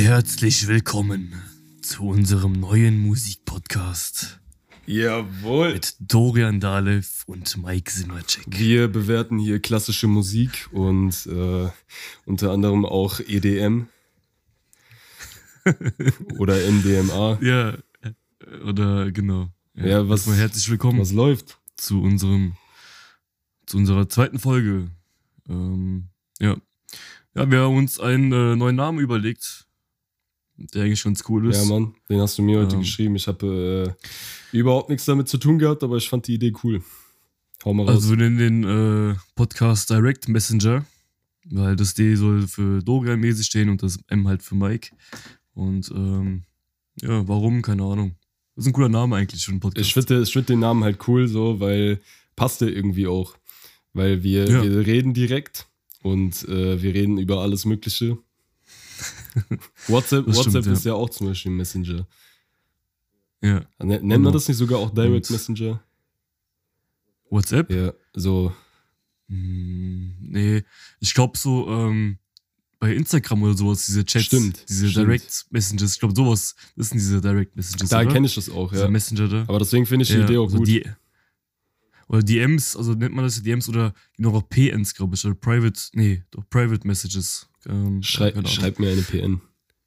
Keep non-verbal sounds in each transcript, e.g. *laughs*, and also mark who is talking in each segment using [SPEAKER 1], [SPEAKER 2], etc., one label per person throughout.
[SPEAKER 1] Herzlich willkommen zu unserem neuen Musikpodcast
[SPEAKER 2] Jawohl.
[SPEAKER 1] mit Dorian Dalev und Mike Simmercheck.
[SPEAKER 2] Wir bewerten hier klassische Musik und äh, unter anderem auch EDM *laughs* oder MDMA.
[SPEAKER 1] Ja, oder genau.
[SPEAKER 2] Ja, was-
[SPEAKER 1] erstmal herzlich willkommen
[SPEAKER 2] Was läuft?
[SPEAKER 1] zu unserem zu unserer zweiten Folge. Ähm, ja. Ja, wir haben uns einen äh, neuen Namen überlegt, der eigentlich ganz cool ist.
[SPEAKER 2] Ja, Mann, den hast du mir heute
[SPEAKER 1] Ähm.
[SPEAKER 2] geschrieben. Ich habe äh, überhaupt nichts damit zu tun gehabt, aber ich fand die Idee cool. Hau mal raus.
[SPEAKER 1] Also wir nennen den äh, Podcast Direct Messenger, weil das D soll für Dorian mäßig stehen und das M halt für Mike. Und ähm, ja, warum? Keine Ahnung. Das ist ein cooler Name eigentlich für einen Podcast.
[SPEAKER 2] ich finde ich find den Namen halt cool so, weil passt der irgendwie auch. Weil wir,
[SPEAKER 1] Ja.
[SPEAKER 2] wir reden direkt und äh, wir reden über alles Mögliche. *laughs* WhatsApp,
[SPEAKER 1] Das stimmt,
[SPEAKER 2] WhatsApp
[SPEAKER 1] ja.
[SPEAKER 2] ist ja auch zum Beispiel ein Messenger.
[SPEAKER 1] ja.
[SPEAKER 2] Ne- Nennt
[SPEAKER 1] Genau.
[SPEAKER 2] man das nicht sogar auch Direct
[SPEAKER 1] Und-
[SPEAKER 2] Messenger?
[SPEAKER 1] WhatsApp?
[SPEAKER 2] Ja, so.
[SPEAKER 1] Hm, nee, ich glaube so ähm, bei Instagram oder sowas, diese Chats,
[SPEAKER 2] Stimmt,
[SPEAKER 1] diese
[SPEAKER 2] stimmt.
[SPEAKER 1] Direct Messages, ich glaube sowas, das sind diese Direct Messages,
[SPEAKER 2] Da kenne ich das auch,
[SPEAKER 1] Diese
[SPEAKER 2] ja.
[SPEAKER 1] Messenger da.
[SPEAKER 2] Aber deswegen finde ich die
[SPEAKER 1] Ja,
[SPEAKER 2] Idee auch
[SPEAKER 1] also
[SPEAKER 2] gut.
[SPEAKER 1] Die, oder DMs, also nennt man das DMs oder noch auch PNs, glaube ich, oder Private, nee, doch Private Messages. Ähm,
[SPEAKER 2] Schrei schreibt mir eine PN.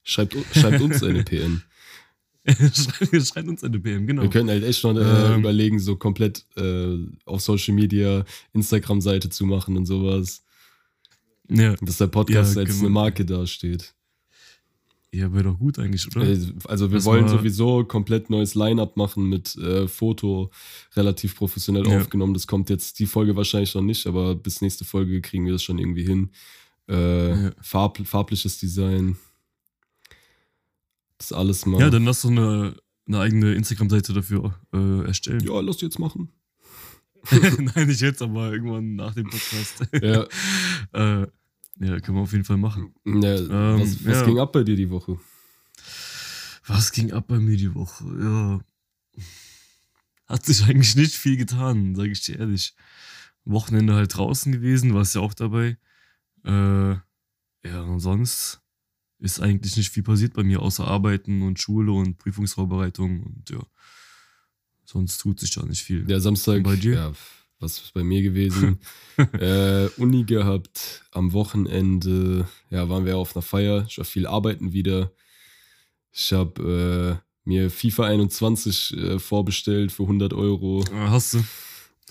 [SPEAKER 2] Schreibt, schreibt uns eine PN. *laughs*
[SPEAKER 1] schreibt, schreibt uns eine PM, genau.
[SPEAKER 2] Wir können halt echt schon äh,
[SPEAKER 1] Ähm.
[SPEAKER 2] überlegen, so komplett äh, auf Social Media Instagram-Seite zu machen und sowas.
[SPEAKER 1] Ja,
[SPEAKER 2] Dass der Podcast
[SPEAKER 1] Ja,
[SPEAKER 2] als
[SPEAKER 1] können
[SPEAKER 2] eine Marke dasteht.
[SPEAKER 1] ja wäre doch gut eigentlich, oder?
[SPEAKER 2] Äh, Also wir
[SPEAKER 1] Das
[SPEAKER 2] wollen sowieso komplett neues Line-Up machen mit äh, Foto, relativ professionell
[SPEAKER 1] Ja.
[SPEAKER 2] aufgenommen. Das kommt jetzt die Folge wahrscheinlich noch nicht, aber bis nächste Folge kriegen wir das schon irgendwie hin. Äh,
[SPEAKER 1] Ja.
[SPEAKER 2] Farb, farbliches Design. Das alles mal.
[SPEAKER 1] ja, dann lass doch eine, eine eigene Instagram-Seite dafür äh, erstellen.
[SPEAKER 2] ja, lass jetzt machen. *laughs*
[SPEAKER 1] Nein, nicht jetzt, aber irgendwann nach dem Podcast. *laughs*
[SPEAKER 2] Ja. *laughs*
[SPEAKER 1] äh, ja, können wir auf jeden Fall machen.
[SPEAKER 2] Ja,
[SPEAKER 1] Ähm,
[SPEAKER 2] was was
[SPEAKER 1] ja.
[SPEAKER 2] ging ab bei dir die Woche?
[SPEAKER 1] Was ging ab bei mir die Woche? Ja. Hat sich eigentlich nicht viel getan, sage ich dir ehrlich. Wochenende halt draußen gewesen, warst ja auch dabei. Äh, ja, und sonst ist eigentlich nicht viel passiert bei mir, außer Arbeiten und Schule und Prüfungsvorbereitung und ja. Sonst tut sich da nicht viel.
[SPEAKER 2] Der Samstag,
[SPEAKER 1] Und bei dir?
[SPEAKER 2] ja, was ist bei mir gewesen? *laughs* äh, Uni gehabt, am Wochenende, ja, waren wir auf einer Feier. Ich war viel arbeiten wieder. Ich habe äh, mir FIFA 21 äh, vorbestellt für 100 Euro.
[SPEAKER 1] Äh, Hast du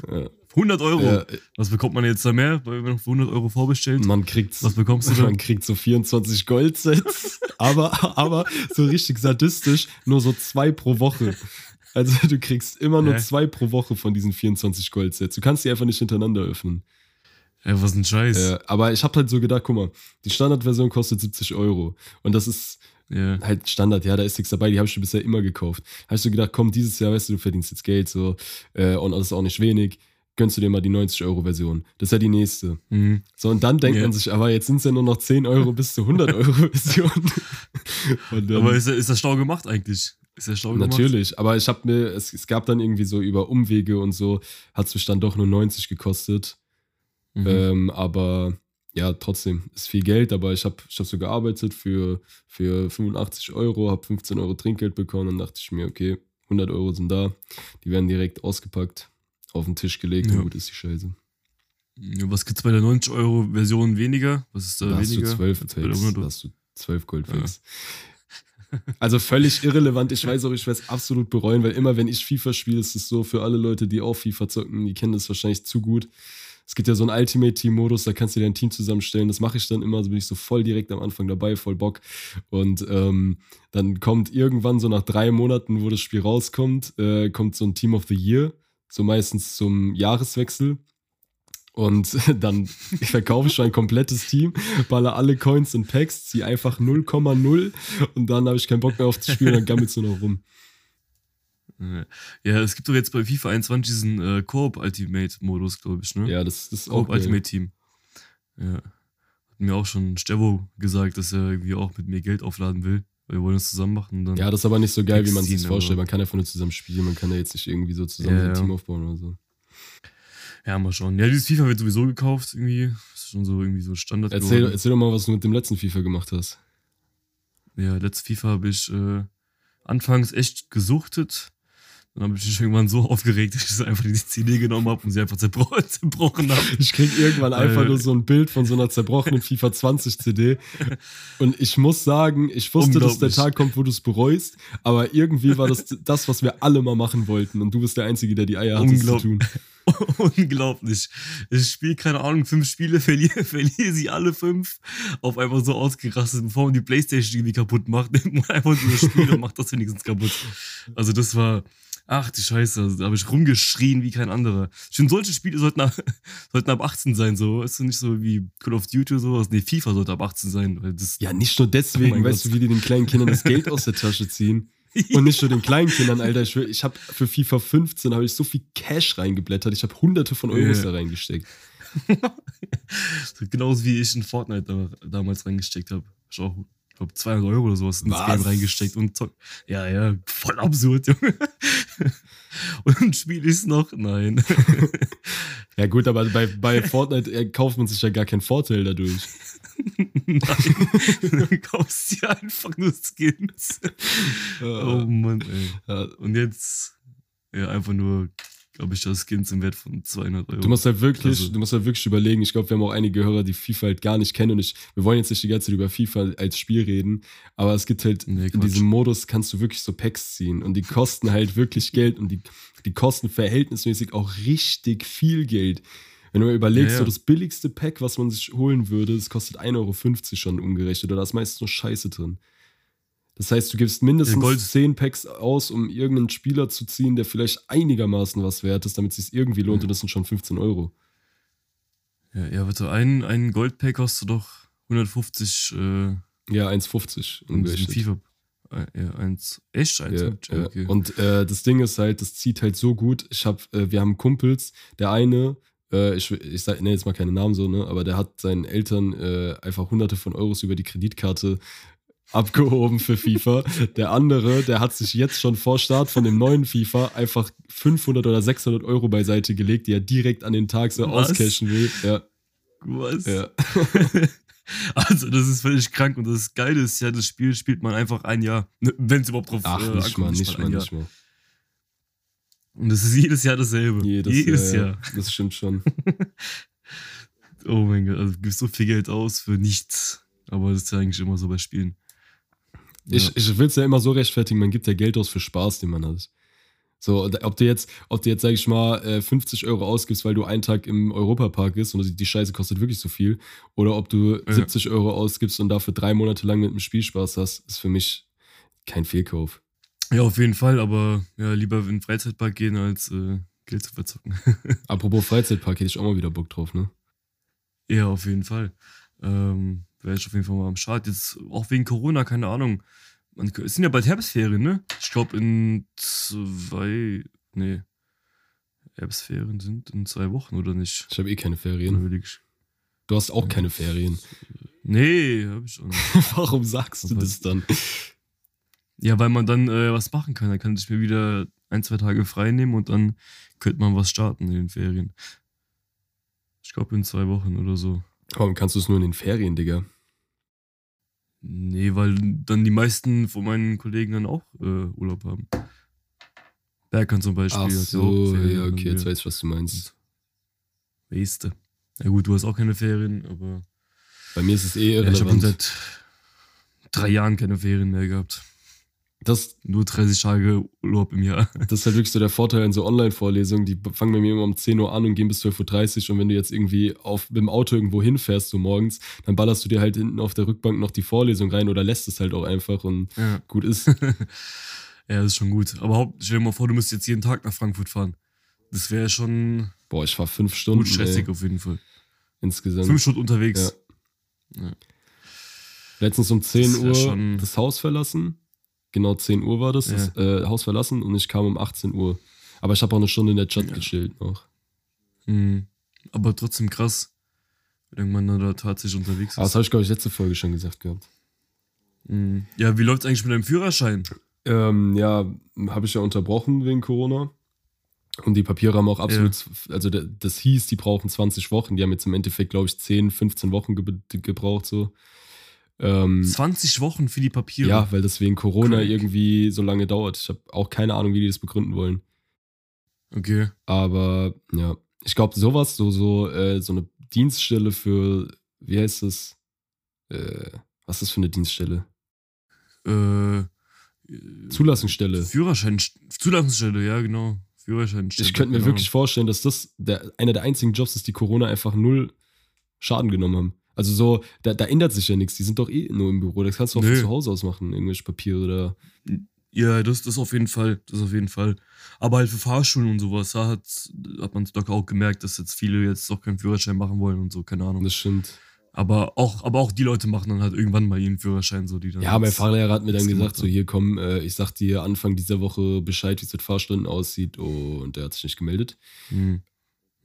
[SPEAKER 2] Äh,
[SPEAKER 1] 100 Euro?
[SPEAKER 2] ja,
[SPEAKER 1] Was bekommt man jetzt da mehr, weil man für 100 Euro vorbestellt?
[SPEAKER 2] man kriegt
[SPEAKER 1] Was bekommst du da?
[SPEAKER 2] Man kriegt so 24 Goldsets, *laughs* aber, aber so richtig sadistisch, nur so zwei pro Woche. Also du kriegst immer nur
[SPEAKER 1] Hä?
[SPEAKER 2] zwei pro Woche von diesen 24 Goldsets. Du kannst die einfach nicht hintereinander öffnen.
[SPEAKER 1] Ja, was ein Scheiß.
[SPEAKER 2] Äh, aber ich habe halt so gedacht, guck mal, die Standardversion kostet 70 Euro. Und das ist
[SPEAKER 1] Ja.
[SPEAKER 2] halt Standard, ja, da ist nichts dabei, die habe ich schon bisher immer gekauft. Habe ich so gedacht, komm, dieses Jahr, weißt du, du verdienst jetzt Geld so äh, und das ist auch nicht wenig. Gönnst du dir mal die 90-Euro-Version. Das ist ja die nächste.
[SPEAKER 1] Mhm.
[SPEAKER 2] So, und dann denkt
[SPEAKER 1] Ja.
[SPEAKER 2] man sich, aber jetzt sind es ja nur noch 10 Euro bis zur 100-Euro-Version. *laughs* Und dann-
[SPEAKER 1] Aber ist, ist das schlau gemacht eigentlich? Ist das schlau gemacht?
[SPEAKER 2] Natürlich, aber ich habe mir, es, es gab dann irgendwie so über Umwege und so, hat es mich dann doch nur 90 gekostet.
[SPEAKER 1] Mhm.
[SPEAKER 2] Ähm, aber ja, trotzdem ist viel Geld, aber ich habe ich hab so gearbeitet für, für 85 Euro, habe 15 Euro Trinkgeld bekommen und dachte ich mir, okay, 100 Euro sind da, die werden direkt ausgepackt, auf den Tisch gelegt
[SPEAKER 1] Ja.
[SPEAKER 2] und gut ist die Scheiße.
[SPEAKER 1] Ja, was gibt's bei der 90-Euro-Version weniger? Was ist da
[SPEAKER 2] Da hast du
[SPEAKER 1] weniger?
[SPEAKER 2] 12
[SPEAKER 1] als bei der
[SPEAKER 2] Fakes,
[SPEAKER 1] 100
[SPEAKER 2] da hast du 12 Goldfakes. *laughs* Also völlig irrelevant. Ich weiß auch, ich werde es absolut bereuen, weil immer, wenn ich FIFA spiele, ist es so für alle Leute, die auch FIFA zocken, die kennen das wahrscheinlich zu gut. Es gibt ja so einen Ultimate-Team-Modus, da kannst du dir ein Team zusammenstellen. Das mache ich dann immer, also bin ich so voll direkt am Anfang dabei, voll Bock. Und ähm, dann kommt irgendwann so nach drei Monaten, wo das Spiel rauskommt, äh, kommt so ein Team of the Year, so meistens zum Jahreswechsel. Und *laughs* dann verkaufe ich schon ein komplettes Team, baller alle Coins und Packs, ziehe einfach 0,0 und dann habe ich keinen Bock mehr auf das Spiel und dann gammelt es nur noch rum.
[SPEAKER 1] Ja, es gibt doch jetzt bei FIFA 21 diesen äh, Coop-Ultimate-Modus, glaube ich, ne?
[SPEAKER 2] Ja, das, das ist auch
[SPEAKER 1] Coop
[SPEAKER 2] geil.
[SPEAKER 1] Ultimate Team. Ja. Hat mir auch schon Stevo gesagt, dass er irgendwie auch mit mir Geld aufladen will. Wir wollen das zusammen machen. Dann
[SPEAKER 2] Ja, das ist aber nicht so geil, wie man sich das vorstellt. Man kann einfach nur zusammen spielen, man kann ja jetzt nicht irgendwie so zusammen
[SPEAKER 1] Ja,
[SPEAKER 2] ein. Team aufbauen oder so.
[SPEAKER 1] Ja, mal schauen. Ja, dieses FIFA wird sowieso gekauft irgendwie. ist schon so irgendwie so Standard.
[SPEAKER 2] Erzähl,
[SPEAKER 1] geworden.
[SPEAKER 2] erzähl doch mal, was du mit dem letzten FIFA gemacht hast.
[SPEAKER 1] ja, letzte FIFA habe ich äh, anfangs echt gesuchtet. Dann habe ich irgendwann so aufgeregt, dass ich einfach die CD genommen habe und sie einfach zerbro *laughs* zerbrochen habe.
[SPEAKER 2] Ich krieg irgendwann einfach nur so ein Bild von so einer zerbrochenen FIFA 20 CD. Und ich muss sagen, ich wusste, dass der Tag kommt, wo du es bereust. Aber irgendwie war das das, was wir alle mal machen wollten. Und du bist der Einzige, der die Eier hat, das zu tun. *laughs*
[SPEAKER 1] Unglaublich. Ich spiele, keine Ahnung, fünf Spiele, *laughs* verliere, verliere sie alle fünf. Auf einmal so ausgerastet, bevor man die Playstation irgendwie kaputt macht, nimmt man einfach so das Spiel und macht das wenigstens kaputt. Also das war, ach die Scheiße, da habe ich rumgeschrien wie kein anderer. Schon solche Spiele sollten ab, *laughs* sollten ab 18 sein, so. Weißt du, nicht so wie Call of Duty oder sowas. Nee, FIFA sollte ab 18 sein. Weil das,
[SPEAKER 2] ja, nicht nur deswegen, oh weißt Gott. du, wie die den kleinen Kindern das Geld *laughs* aus der Tasche ziehen. Und nicht nur den kleinen Kindern, Alter. Ich, ich habe für FIFA 15 habe ich so viel Cash reingeblättert. Ich habe hunderte von Euros yeah. da reingesteckt. *laughs*
[SPEAKER 1] Genauso wie ich in Fortnite da, damals reingesteckt habe. Ich auch, glaube, 200 Euro oder sowas ins Game reingesteckt und zock. Ja, ja, voll absurd, Junge. *laughs* und spiele ich es noch? Nein. *laughs*
[SPEAKER 2] ja, gut, aber bei, bei Fortnite äh, kauft man sich ja gar keinen Vorteil dadurch.
[SPEAKER 1] Nein, du kaufst dir einfach nur Skins. oh Mann, ey. Und jetzt ja, einfach nur, glaube ich, das Skins im Wert von 200 Euro.
[SPEAKER 2] Du musst halt wirklich, also. du musst halt wirklich überlegen. Ich glaube, wir haben auch einige Hörer, die FIFA halt gar nicht kennen. Und ich, wir wollen jetzt nicht die ganze Zeit über FIFA als Spiel reden, aber es gibt halt, nee, in diesem Modus kannst du wirklich so Packs ziehen. Und die kosten halt wirklich Geld und die, die kosten verhältnismäßig auch richtig viel Geld. Wenn du mal überlegst, ja, ja. so das billigste Pack, was man sich holen würde, das kostet 1,50 Euro schon umgerechnet. Oder da ist meistens nur Scheiße drin. Das heißt, du gibst mindestens ja, 10 Packs aus, um irgendeinen Spieler zu ziehen, der vielleicht einigermaßen was wert ist, damit es sich irgendwie lohnt. Und das sind schon 15 Euro.
[SPEAKER 1] Ja, ja bitte. Ein, ein Goldpack kostet doch 150. Äh,
[SPEAKER 2] ja, 1,50 umgerechnet. FIFA.
[SPEAKER 1] Äh, ja, eins, echt? Eins
[SPEAKER 2] ja, ja. Okay. Und äh, das Ding ist halt, das zieht halt so gut. Ich hab, äh, wir haben Kumpels, der eine äh, ich, ich nenne jetzt mal keine Namen so, ne, aber der hat seinen Eltern äh, einfach hunderte von Euros über die Kreditkarte abgehoben für FIFA. Der andere, der hat sich jetzt schon vor Start von dem neuen FIFA einfach 500 oder 600 Euro beiseite gelegt, die er direkt an den Tag so Was? auscashen will. Ja.
[SPEAKER 1] Was? Ja. *laughs* Also, das ist völlig krank und das Geile ist ja, das Spiel spielt man einfach ein Jahr, ne, wenn es überhaupt drauf
[SPEAKER 2] Ach, äh, nicht mal, nicht mal, nicht mal.
[SPEAKER 1] Und das ist jedes Jahr dasselbe.
[SPEAKER 2] Jedes, jedes Jahr, Jahr. Das stimmt schon. *laughs*
[SPEAKER 1] oh mein Gott, also du gibst so viel Geld aus für nichts. Aber das ist ja eigentlich immer so bei Spielen.
[SPEAKER 2] Ich, ich will es ja immer so rechtfertigen, man gibt ja Geld aus für Spaß, den man hat. So, ob du jetzt, ob du jetzt, sag ich mal, 50 äh, Euro ausgibst, weil du einen Tag im Europapark bist und die Scheiße kostet wirklich so viel, oder ob du ja. 70 Euro ausgibst und dafür drei Monate lang mit dem Spiel Spaß hast, ist für mich kein Fehlkauf.
[SPEAKER 1] Ja, auf jeden Fall, aber ja, lieber in den Freizeitpark gehen, als äh, Geld zu verzocken. *laughs*
[SPEAKER 2] Apropos Freizeitpark, hätte ich auch mal wieder Bock drauf, ne?
[SPEAKER 1] Ja, auf jeden Fall. Ähm, Wäre ich auf jeden Fall mal am Start. Jetzt auch wegen Corona, keine Ahnung. Man, es sind ja bald Herbstferien, ne? Ich glaube in zwei, nee, Herbstferien sind in zwei Wochen, oder nicht?
[SPEAKER 2] Ich habe eh keine Ferien. Du hast auch keine Ferien.
[SPEAKER 1] Nee, hab ich schon. *laughs*
[SPEAKER 2] Warum sagst du das dann?
[SPEAKER 1] Ja, weil man dann äh, was machen kann. Dann kann ich mir wieder ein, zwei Tage frei nehmen und dann könnte man was starten in den Ferien. Ich glaube in zwei Wochen oder so.
[SPEAKER 2] Warum kannst du es nur in den Ferien, Digga?
[SPEAKER 1] Nee, weil dann die meisten von meinen Kollegen dann auch äh, Urlaub haben. Berkan zum Beispiel. Ach
[SPEAKER 2] so, ja, okay, jetzt weiß ich, was du meinst.
[SPEAKER 1] Weißt. Ja gut, du hast auch keine Ferien, aber...
[SPEAKER 2] Bei mir ist es eh irrelevant.
[SPEAKER 1] Ja, ich habe seit drei Jahren keine Ferien mehr gehabt. Das, Nur 30 Tage Urlaub im Jahr. *laughs*
[SPEAKER 2] Das ist halt wirklich so der Vorteil in so Online-Vorlesungen. Die fangen bei mir immer um 10 Uhr an und gehen bis 12.30 Uhr. Und wenn du jetzt irgendwie auf, mit dem Auto irgendwo hinfährst, so morgens, dann ballerst du dir halt hinten auf der Rückbank noch die Vorlesung rein oder lässt es halt auch einfach und ja. gut ist. *laughs* ja,
[SPEAKER 1] das ist schon gut. Aber stell dir mal vor, du müsstest jetzt jeden Tag nach Frankfurt fahren. Das wäre schon.
[SPEAKER 2] Boah, ich war fünf Stunden. Gut
[SPEAKER 1] stressig ey. auf jeden Fall.
[SPEAKER 2] Insgesamt.
[SPEAKER 1] Fünf Stunden unterwegs. Ja.
[SPEAKER 2] Ja. Letztens um 10 das Uhr das Haus verlassen genau 10 Uhr war das, ja. das äh, Haus verlassen und ich kam um 18 Uhr. Aber ich habe auch eine Stunde in der Chat ja. gechillt noch.
[SPEAKER 1] Mhm. Aber trotzdem krass, wenn man da tatsächlich unterwegs ist.
[SPEAKER 2] Ah, das habe ich, glaube ich, letzte Folge schon gesagt gehabt.
[SPEAKER 1] Mhm. Ja, wie läuft es eigentlich mit deinem Führerschein?
[SPEAKER 2] Ähm, ja, habe ich ja unterbrochen wegen Corona. Und die Papiere haben auch absolut, ja. also das hieß, die brauchen 20 Wochen. Die haben jetzt im Endeffekt, glaube ich, 10, 15 Wochen ge gebraucht so. Ähm,
[SPEAKER 1] 20 Wochen für die Papiere.
[SPEAKER 2] ja, weil das wegen Corona
[SPEAKER 1] Crack.
[SPEAKER 2] irgendwie so lange dauert. Ich habe auch keine Ahnung, wie die das begründen wollen.
[SPEAKER 1] Okay.
[SPEAKER 2] Aber ja, ich glaube, sowas, so, so, äh, so eine Dienststelle für, wie heißt das? Äh, was ist das für eine Dienststelle?
[SPEAKER 1] Äh,
[SPEAKER 2] Zulassungsstelle.
[SPEAKER 1] Führerschein. Zulassungsstelle, ja, genau. Führerscheinstelle.
[SPEAKER 2] Ich könnte mir
[SPEAKER 1] genau.
[SPEAKER 2] wirklich vorstellen, dass das der, einer der einzigen Jobs ist, die Corona einfach null Schaden genommen haben. Also so, da, da ändert sich ja nichts. Die sind doch eh nur im Büro. Das kannst du auch
[SPEAKER 1] Nö.
[SPEAKER 2] von zu Hause aus machen, irgendwelche Papiere oder.
[SPEAKER 1] Ja, das, das auf jeden Fall. Das auf jeden Fall. Aber halt für Fahrschulen und sowas, da hat, hat man doch auch gemerkt, dass jetzt viele jetzt doch keinen Führerschein machen wollen und so, keine Ahnung.
[SPEAKER 2] Das stimmt.
[SPEAKER 1] Aber auch, aber auch die Leute machen dann halt irgendwann mal ihren Führerschein, so die dann.
[SPEAKER 2] Ja, mein Fahrlehrer hat mir dann gesagt, so hier komm, äh, ich sag dir Anfang dieser Woche Bescheid, wie es mit Fahrstunden aussieht. Oh, und der hat sich nicht gemeldet.
[SPEAKER 1] Hm.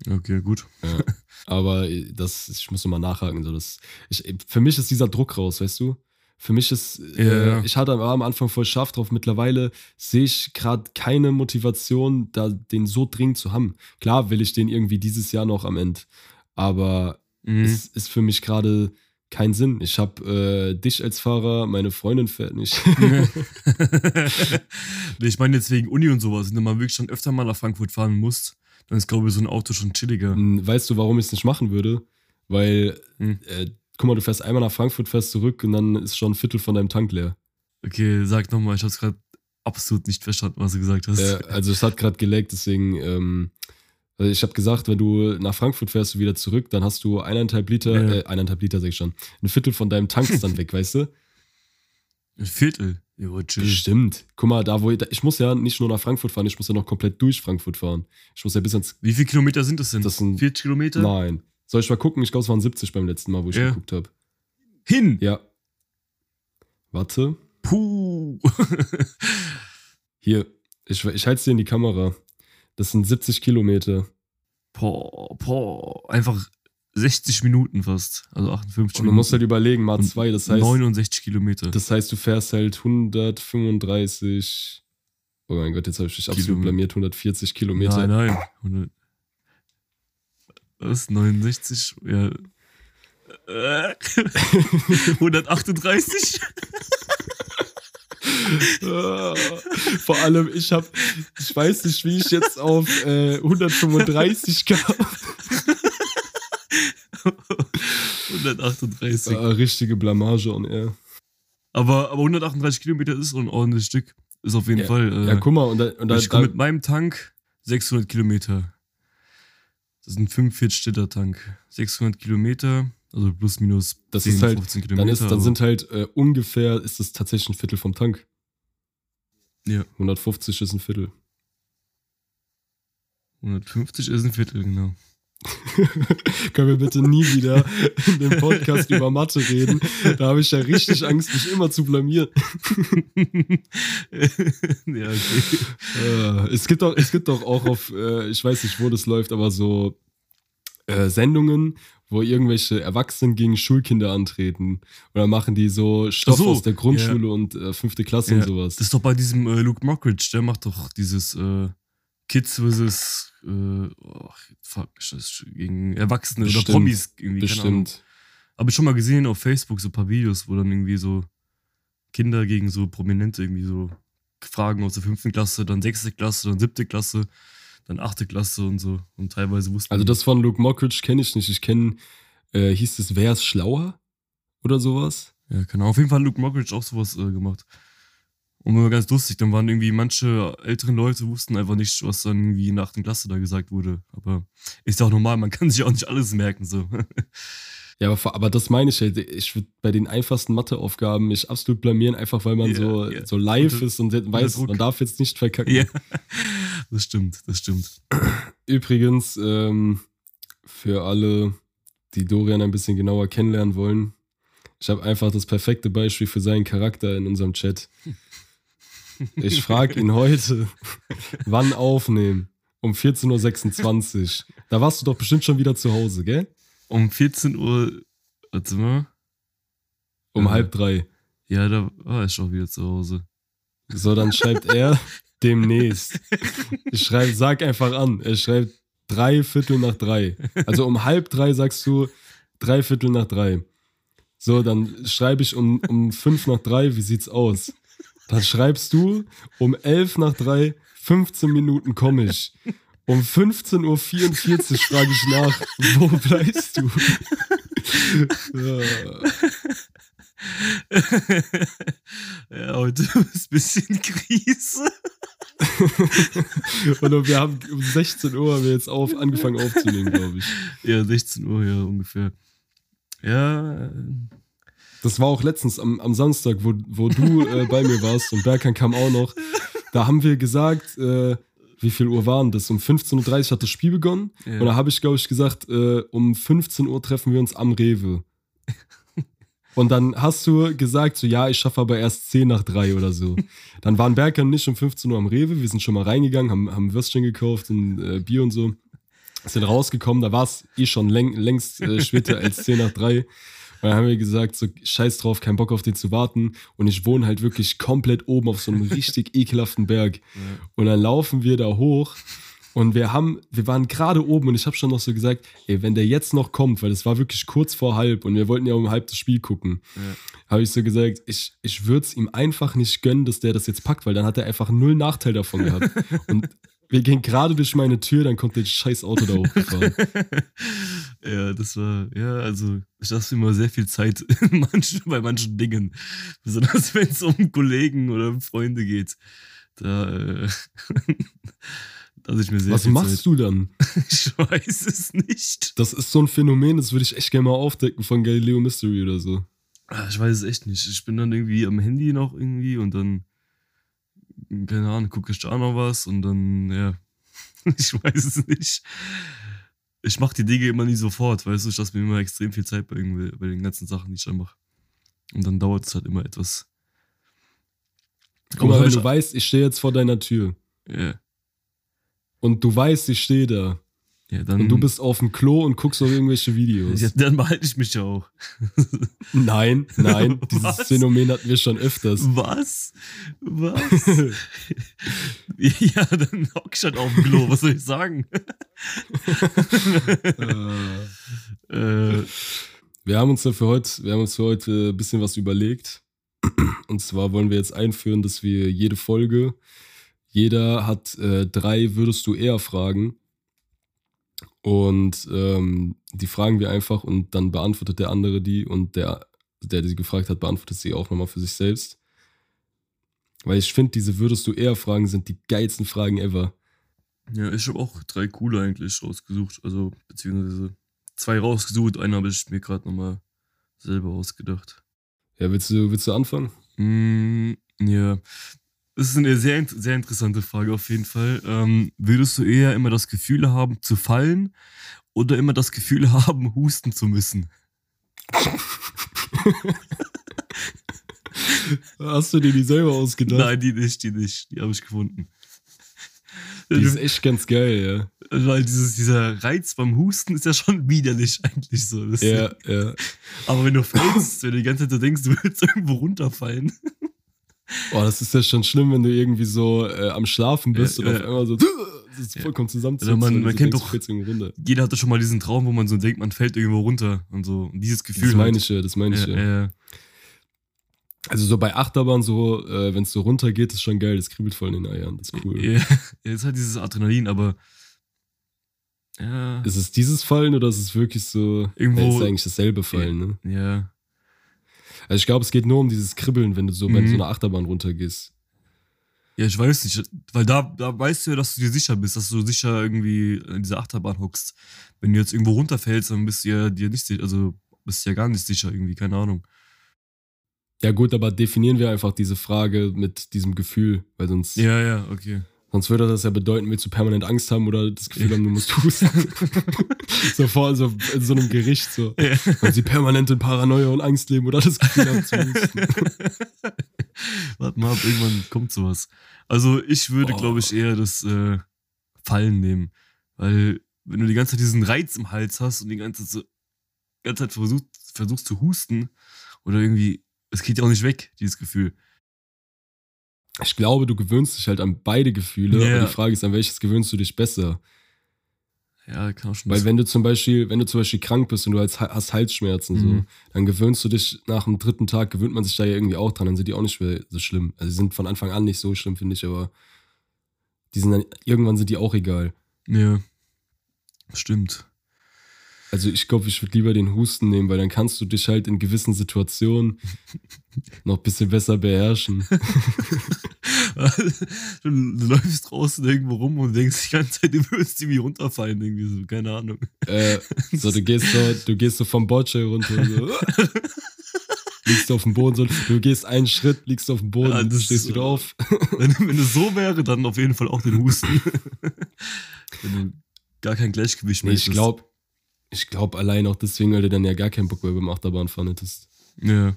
[SPEAKER 1] Okay, gut.
[SPEAKER 2] Ja. Aber das, ich muss nochmal nachhaken. So, das, ich, für mich ist dieser Druck raus, weißt du? Für mich ist, äh,
[SPEAKER 1] Ja, ja.
[SPEAKER 2] ich hatte am- Anfang voll scharf drauf. Mittlerweile sehe ich gerade keine Motivation, da den so dringend zu haben. Klar will ich den irgendwie dieses Jahr noch am Ende. Aber
[SPEAKER 1] Mhm.
[SPEAKER 2] es ist für mich gerade keinen Sinn. Ich habe äh, dich als Fahrer, meine Freundin fährt nicht. *laughs*
[SPEAKER 1] Ich meine jetzt wegen Uni und sowas, wenn du mal wirklich schon öfter mal nach Frankfurt fahren musst, dann ist, glaube ich, so ein Auto schon chilliger.
[SPEAKER 2] Hm, Weißt du, warum ich es nicht machen würde? Weil,
[SPEAKER 1] Hm.
[SPEAKER 2] äh, guck mal, du fährst einmal nach Frankfurt, fährst zurück und dann ist schon ein Viertel von deinem Tank leer.
[SPEAKER 1] Okay, sag nochmal, ich hab's gerade absolut nicht verstanden, was du gesagt hast.
[SPEAKER 2] Äh, also es hat gerade geleckt, deswegen, ähm, also ich habe gesagt, wenn du nach Frankfurt fährst und wieder zurück, dann hast du eineinhalb Liter,
[SPEAKER 1] Ja.
[SPEAKER 2] äh, eineinhalb Liter sag ich schon, ein Viertel von deinem Tank ist dann *laughs* weg, weißt du?
[SPEAKER 1] Ein Viertel. Ja, chill.
[SPEAKER 2] Stimmt. Guck mal, da wo ich, ich muss ja nicht nur nach Frankfurt fahren, ich muss ja noch komplett durch Frankfurt fahren. Ich muss ja bis ans.
[SPEAKER 1] Wie viele Kilometer sind das denn?
[SPEAKER 2] Das sind-
[SPEAKER 1] 40 Kilometer?
[SPEAKER 2] Nein. Soll ich mal gucken? Ich glaube, es waren 70 beim letzten Mal, wo ich
[SPEAKER 1] Ja.
[SPEAKER 2] geguckt habe.
[SPEAKER 1] Hin!
[SPEAKER 2] Ja. Warte.
[SPEAKER 1] Puh. *laughs*
[SPEAKER 2] Hier. Ich, ich halte es dir in die Kamera. Das sind 70 Kilometer.
[SPEAKER 1] boah, boah. Einfach 60 Minuten fast. Also 58
[SPEAKER 2] Und du
[SPEAKER 1] Minuten.
[SPEAKER 2] musst halt überlegen, mal zwei, das heißt.
[SPEAKER 1] 69 Kilometer.
[SPEAKER 2] Das heißt, du fährst halt 135. Oh mein Gott, jetzt habe ich mich absolut blamiert. 140 Kilometer.
[SPEAKER 1] Nein, nein. 100, was? 69? Ja. Äh, 138?
[SPEAKER 2] Ah, Vor allem, ich habe, ich weiß nicht, wie ich jetzt auf äh, 135 kam.
[SPEAKER 1] 138.
[SPEAKER 2] Ah, richtige Blamage on air.
[SPEAKER 1] Aber, aber 138 Kilometer ist ein ordentliches Stück. Ist auf jeden
[SPEAKER 2] Ja,
[SPEAKER 1] Fall. Äh,
[SPEAKER 2] Ja, guck mal, und da, und da,
[SPEAKER 1] ich komme mit meinem Tank 600 Kilometer. Das ist ein 45 Liter Tank. 600 Kilometer, also plus minus
[SPEAKER 2] Das
[SPEAKER 1] 10,
[SPEAKER 2] ist halt-
[SPEAKER 1] 15
[SPEAKER 2] dann,
[SPEAKER 1] Kilometer.
[SPEAKER 2] ist, dann
[SPEAKER 1] aber-
[SPEAKER 2] sind halt äh, ungefähr, ist das tatsächlich ein Viertel vom Tank.
[SPEAKER 1] Ja.
[SPEAKER 2] 150 ist ein Viertel.
[SPEAKER 1] 150 ist ein Viertel, genau. *laughs*
[SPEAKER 2] Können wir bitte nie wieder in dem Podcast über Mathe reden? Da habe ich ja richtig Angst, mich immer zu blamieren. *laughs*
[SPEAKER 1] ja, okay.
[SPEAKER 2] Äh, es, gibt doch, es gibt doch auch auf, äh, ich weiß nicht, wo das läuft, aber so äh, Sendungen, wo irgendwelche Erwachsenen gegen Schulkinder antreten. Oder machen die so Stoff
[SPEAKER 1] so,
[SPEAKER 2] aus der Grundschule und äh, fünfte Klasse
[SPEAKER 1] Ja,
[SPEAKER 2] und sowas.
[SPEAKER 1] Das ist doch bei diesem Luke Mockridge, der macht doch dieses äh, Kids versus äh, oh, fuck, das gegen Erwachsene
[SPEAKER 2] Bestimmt,
[SPEAKER 1] oder Promis irgendwie.
[SPEAKER 2] Bestimmt.
[SPEAKER 1] Habe ich schon mal gesehen auf Facebook so ein paar Videos, wo dann irgendwie so Kinder gegen so Prominente irgendwie so Fragen aus der fünften Klasse, dann sechste Klasse, dann siebte Klasse, dann achte Klasse und so. Und teilweise wussten
[SPEAKER 2] Also das von Luke Mockridge kenne ich nicht. Ich kenne, äh, hieß es Wer ist schlauer? Oder sowas?
[SPEAKER 1] Ja, genau. Auf jeden Fall hat Luke Mockridge auch sowas äh, gemacht. Und war ganz lustig. Dann waren irgendwie manche älteren Leute wussten einfach nicht, was dann irgendwie in der achten Klasse da gesagt wurde. Aber ist ja auch normal, man kann sich auch nicht alles merken. So. *laughs*
[SPEAKER 2] Ja, aber, aber das meine ich halt. Ich würde bei den einfachsten Matheaufgaben mich absolut blamieren, einfach weil man
[SPEAKER 1] Ja,
[SPEAKER 2] so,
[SPEAKER 1] ja.
[SPEAKER 2] so live
[SPEAKER 1] Unter-
[SPEAKER 2] ist und weiß, man darf jetzt nicht verkacken.
[SPEAKER 1] ja, das stimmt, das stimmt. *clears throat*
[SPEAKER 2] Übrigens, ähm, für alle, die Dorian ein bisschen genauer kennenlernen wollen, ich habe einfach das perfekte Beispiel für seinen Charakter in unserem Chat. *laughs* Ich frage ihn heute, wann aufnehmen? Um 14.26 Uhr. Da warst du doch bestimmt schon wieder zu Hause, gell?
[SPEAKER 1] Um 14 Uhr, warte mal.
[SPEAKER 2] Um
[SPEAKER 1] Ja.
[SPEAKER 2] halb drei.
[SPEAKER 1] Ja, da war ich auch wieder zu Hause.
[SPEAKER 2] So, dann schreibt er demnächst. Ich schreibe, sag einfach an. Er schreibt drei Viertel nach drei. Also um halb drei sagst du drei Viertel nach drei. So, dann schreibe ich um, um 5 nach 3, wie sieht's aus? Dann schreibst du um 11 nach 3, 15 Minuten komme ich. Um 15.44 Uhr frage ich nach, wo bleibst du?
[SPEAKER 1] ja, heute ist ein bisschen Krise.
[SPEAKER 2] Und wir haben um 16 Uhr haben wir jetzt auf, angefangen aufzunehmen, glaube ich.
[SPEAKER 1] Ja, 16 Uhr, ja, ungefähr. Ja.
[SPEAKER 2] Das war auch letztens am, am Samstag, wo, wo du äh, *laughs* bei mir warst und Berkan kam auch noch. Da haben wir gesagt, äh, wie viel Uhr waren das? Um 15.30 Uhr hat das Spiel begonnen. Ja. Und da habe ich, glaube ich, gesagt, äh, um 15 Uhr treffen wir uns am Rewe. *laughs* Und dann hast du gesagt, so ja, ich schaffe aber erst 10 nach 3 oder so. Dann waren Berker nicht um 15 Uhr am Rewe, wir sind schon mal reingegangen, haben, haben Würstchen gekauft und äh, Bier und so. Sind rausgekommen, da war es eh schon läng, längst äh, später als 10 nach 3. Und dann haben wir gesagt, so scheiß drauf, kein Bock auf den zu warten. Und ich wohne halt wirklich komplett oben auf so einem richtig *laughs* ekelhaften Berg. Ja. Und dann laufen wir da hoch und wir haben, wir waren gerade oben und ich habe schon noch so gesagt, ey, wenn der jetzt noch kommt, weil es war wirklich kurz vor halb und wir wollten ja um halb das Spiel gucken, ja. habe ich so gesagt, ich, ich würde es ihm einfach nicht gönnen, dass der das jetzt packt, weil dann hat er einfach null Nachteil davon gehabt. *laughs* und wir gehen gerade durch meine Tür, dann kommt der scheiß Auto da hochgefahren. *laughs*
[SPEAKER 1] ja, das war, ja, also ich lasse immer sehr viel Zeit *laughs* manchen, bei manchen Dingen. Besonders *laughs* wenn es um Kollegen oder Freunde geht. Da, äh, dass ich mir sehr
[SPEAKER 2] Was machst Zeit. du dann?
[SPEAKER 1] ich weiß es nicht.
[SPEAKER 2] Das ist so ein Phänomen, das würde ich echt gerne mal aufdecken von Galileo Mystery oder so.
[SPEAKER 1] Ah, ich weiß es echt nicht. Ich bin dann irgendwie am Handy noch irgendwie und dann, keine Ahnung, gucke ich da noch was und dann, ja, *laughs* ich weiß es nicht. Ich mache die Dinge immer nie sofort, weißt du, ich lasse mir immer extrem viel Zeit bei, bei den ganzen Sachen, die ich dann mache. Und dann dauert es halt immer etwas.
[SPEAKER 2] Guck mal, wenn du weißt, ich stehe jetzt vor deiner Tür.
[SPEAKER 1] Ja. Yeah
[SPEAKER 2] und du weißt, ich stehe da. Ja, dann, und du bist auf dem Klo und guckst auf irgendwelche Videos.
[SPEAKER 1] Ja, dann behalte ich mich ja auch. *laughs*
[SPEAKER 2] nein, nein, *laughs* dieses Was? Phänomen hatten wir schon öfters.
[SPEAKER 1] Was? Was? *laughs* ja, dann hock ich halt auf dem Klo, was soll ich sagen?
[SPEAKER 2] äh, wir haben uns für heute, wir haben uns für heute ein bisschen was überlegt. Und zwar wollen wir jetzt einführen, dass wir jede Folge jeder hat äh, drei Würdest du eher Fragen. Und ähm, die fragen wir einfach und dann beantwortet der andere die und der, der die gefragt hat, beantwortet sie auch nochmal für sich selbst. Weil ich finde, diese Würdest du eher Fragen sind die geilsten Fragen ever.
[SPEAKER 1] Ja, ich habe auch drei coole eigentlich rausgesucht. Also, beziehungsweise zwei rausgesucht. Einen habe ich mir gerade nochmal selber ausgedacht.
[SPEAKER 2] Ja, willst du, willst du anfangen?
[SPEAKER 1] Mm, ja, das ist eine sehr, sehr interessante Frage auf jeden Fall. Ähm, würdest du eher immer das Gefühl haben, zu fallen oder immer das Gefühl *laughs* haben, husten zu müssen?
[SPEAKER 2] Hast du dir die selber ausgedacht?
[SPEAKER 1] Nein, die nicht, die nicht. Die habe ich gefunden.
[SPEAKER 2] Die ist echt ganz geil,
[SPEAKER 1] ja. Weil dieses, dieser Reiz beim Husten ist ja schon widerlich eigentlich so.
[SPEAKER 2] ja, ja.
[SPEAKER 1] Aber wenn du fällst, wenn du die ganze Zeit denkst, du würdest irgendwo runterfallen.
[SPEAKER 2] Boah, das ist ja schon schlimm, wenn du irgendwie so äh, am Schlafen bist ja, und ja. auf einmal so das ist vollkommen zusammenzieht.
[SPEAKER 1] Also man, man kennt doch, jeder hatte schon mal diesen Traum, wo man so denkt, man fällt irgendwo runter und so. Und dieses Gefühl.
[SPEAKER 2] Das meine ich ja, das meine ich ja. Also so bei Achterbahn so, äh, wenn es so runtergeht, ist schon geil, das kribbelt voll in den Eiern, das ist cool.
[SPEAKER 1] Ja, ist halt dieses Adrenalin, aber ja.
[SPEAKER 2] Ist es dieses Fallen oder ist es wirklich so,
[SPEAKER 1] irgendwo,
[SPEAKER 2] ja, ist eigentlich dasselbe Fallen, ne?
[SPEAKER 1] Ja.
[SPEAKER 2] Also ich glaube, es geht nur um dieses Kribbeln, wenn du so mhm. bei so einer Achterbahn runtergehst.
[SPEAKER 1] Ja, ich weiß nicht, weil da, da weißt du ja, dass du dir sicher bist, dass du sicher irgendwie in dieser Achterbahn hockst. Wenn du jetzt irgendwo runterfällst, dann bist du ja dir nicht sicher, also bist du ja gar nicht sicher irgendwie, keine Ahnung.
[SPEAKER 2] Ja, gut, aber definieren wir einfach diese Frage mit diesem Gefühl, weil sonst.
[SPEAKER 1] Ja, ja, okay.
[SPEAKER 2] Sonst würde das ja bedeuten, willst du permanent Angst haben oder das Gefühl haben, du musst husten. *laughs* so vor so, in so einem Gericht, so. Ja. Weil sie permanent in Paranoia und Angst leben oder das Gefühl haben zu husten. *laughs*
[SPEAKER 1] Warte mal ab, irgendwann kommt sowas. Also ich würde, oh. glaube ich, eher das äh, Fallen nehmen. Weil, wenn du die ganze Zeit diesen Reiz im Hals hast und die ganze Zeit, die ganze Zeit versuchst, versuchst zu husten oder irgendwie, es geht ja auch nicht weg, dieses Gefühl
[SPEAKER 2] ich glaube, du gewöhnst dich halt an beide Gefühle. Yeah. Aber die Frage ist, an welches gewöhnst du dich besser?
[SPEAKER 1] Ja, kann auch schon.
[SPEAKER 2] Weil wenn du zum Beispiel, wenn du zum Beispiel krank bist und du hast hast Halsschmerzen, so,
[SPEAKER 1] Mhm.
[SPEAKER 2] dann gewöhnst du dich nach dem dritten Tag, gewöhnt man sich da ja irgendwie auch dran, dann sind die auch nicht mehr so schlimm. Also die sind von Anfang an nicht so schlimm, finde ich, aber die sind dann, irgendwann sind die auch egal.
[SPEAKER 1] ja. Stimmt.
[SPEAKER 2] Also ich glaube, ich würde lieber den Husten nehmen, weil dann kannst du dich halt in gewissen Situationen *laughs* noch ein bisschen besser beherrschen.
[SPEAKER 1] du, *laughs* du läufst draußen irgendwo rum und denkst die ganze Zeit, du würdest irgendwie runterfallen, irgendwie so, keine Ahnung.
[SPEAKER 2] äh, so, du gehst so, du gehst so vom Bordstein runter und so. *laughs* liegst auf dem Boden, so, du gehst einen Schritt, liegst auf dem Boden,
[SPEAKER 1] Ja,
[SPEAKER 2] und
[SPEAKER 1] das
[SPEAKER 2] stehst wieder auf.
[SPEAKER 1] Wenn, wenn es so wäre, dann auf jeden Fall auch den Husten. wenn du gar kein Gleichgewicht
[SPEAKER 2] Nee,
[SPEAKER 1] mehr
[SPEAKER 2] ich glaube, ich glaube allein auch deswegen, weil du dann ja gar keinen Bock mehr beim Achterbahnfahren hättest.
[SPEAKER 1] Ja.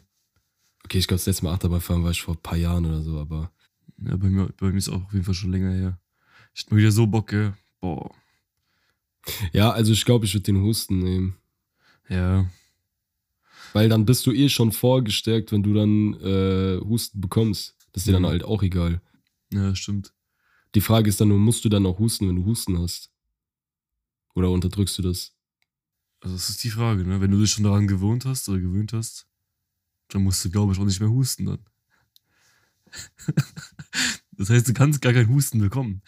[SPEAKER 2] Okay, ich glaube, das letzte Mal Achterbahnfahren war ich vor ein paar Jahren oder so, aber
[SPEAKER 1] ja, bei mir, bei mir ist auch auf jeden Fall schon länger her. Ich hab mal wieder so Bock, gell? Boah.
[SPEAKER 2] ja, also ich glaube, ich würde den Husten nehmen.
[SPEAKER 1] Ja.
[SPEAKER 2] Weil dann bist du eh schon vorgestärkt, wenn du dann äh, Husten bekommst. Das ist dir
[SPEAKER 1] Mhm.
[SPEAKER 2] dann halt auch egal.
[SPEAKER 1] Ja, stimmt.
[SPEAKER 2] Die Frage ist dann nur, musst du dann auch husten, wenn du Husten hast? Oder unterdrückst du das?
[SPEAKER 1] Also, das ist die Frage, ne? Wenn du dich schon daran gewohnt hast oder gewöhnt hast, dann musst du, glaube ich, auch nicht mehr husten dann. *laughs* das heißt, du kannst gar keinen Husten bekommen.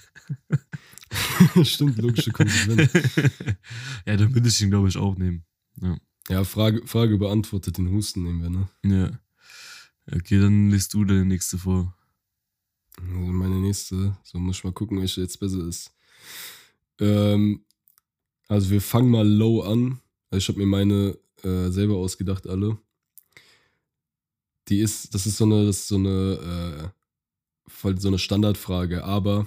[SPEAKER 1] *laughs*
[SPEAKER 2] Stimmt, logische Konsequenz. *laughs*
[SPEAKER 1] ja, dann würde ich ihn, glaube ich, auch nehmen.
[SPEAKER 2] Ja, Frage, Frage beantwortet, den Husten nehmen wir, ne?
[SPEAKER 1] Ja. Okay, dann liest du deine nächste vor.
[SPEAKER 2] Also meine nächste, so muss ich mal gucken, welche jetzt besser ist. Ähm, also wir fangen mal low an. Also ich habe mir meine äh, selber ausgedacht, alle. Die ist, das ist so eine, das ist so eine, äh, so eine Standardfrage, aber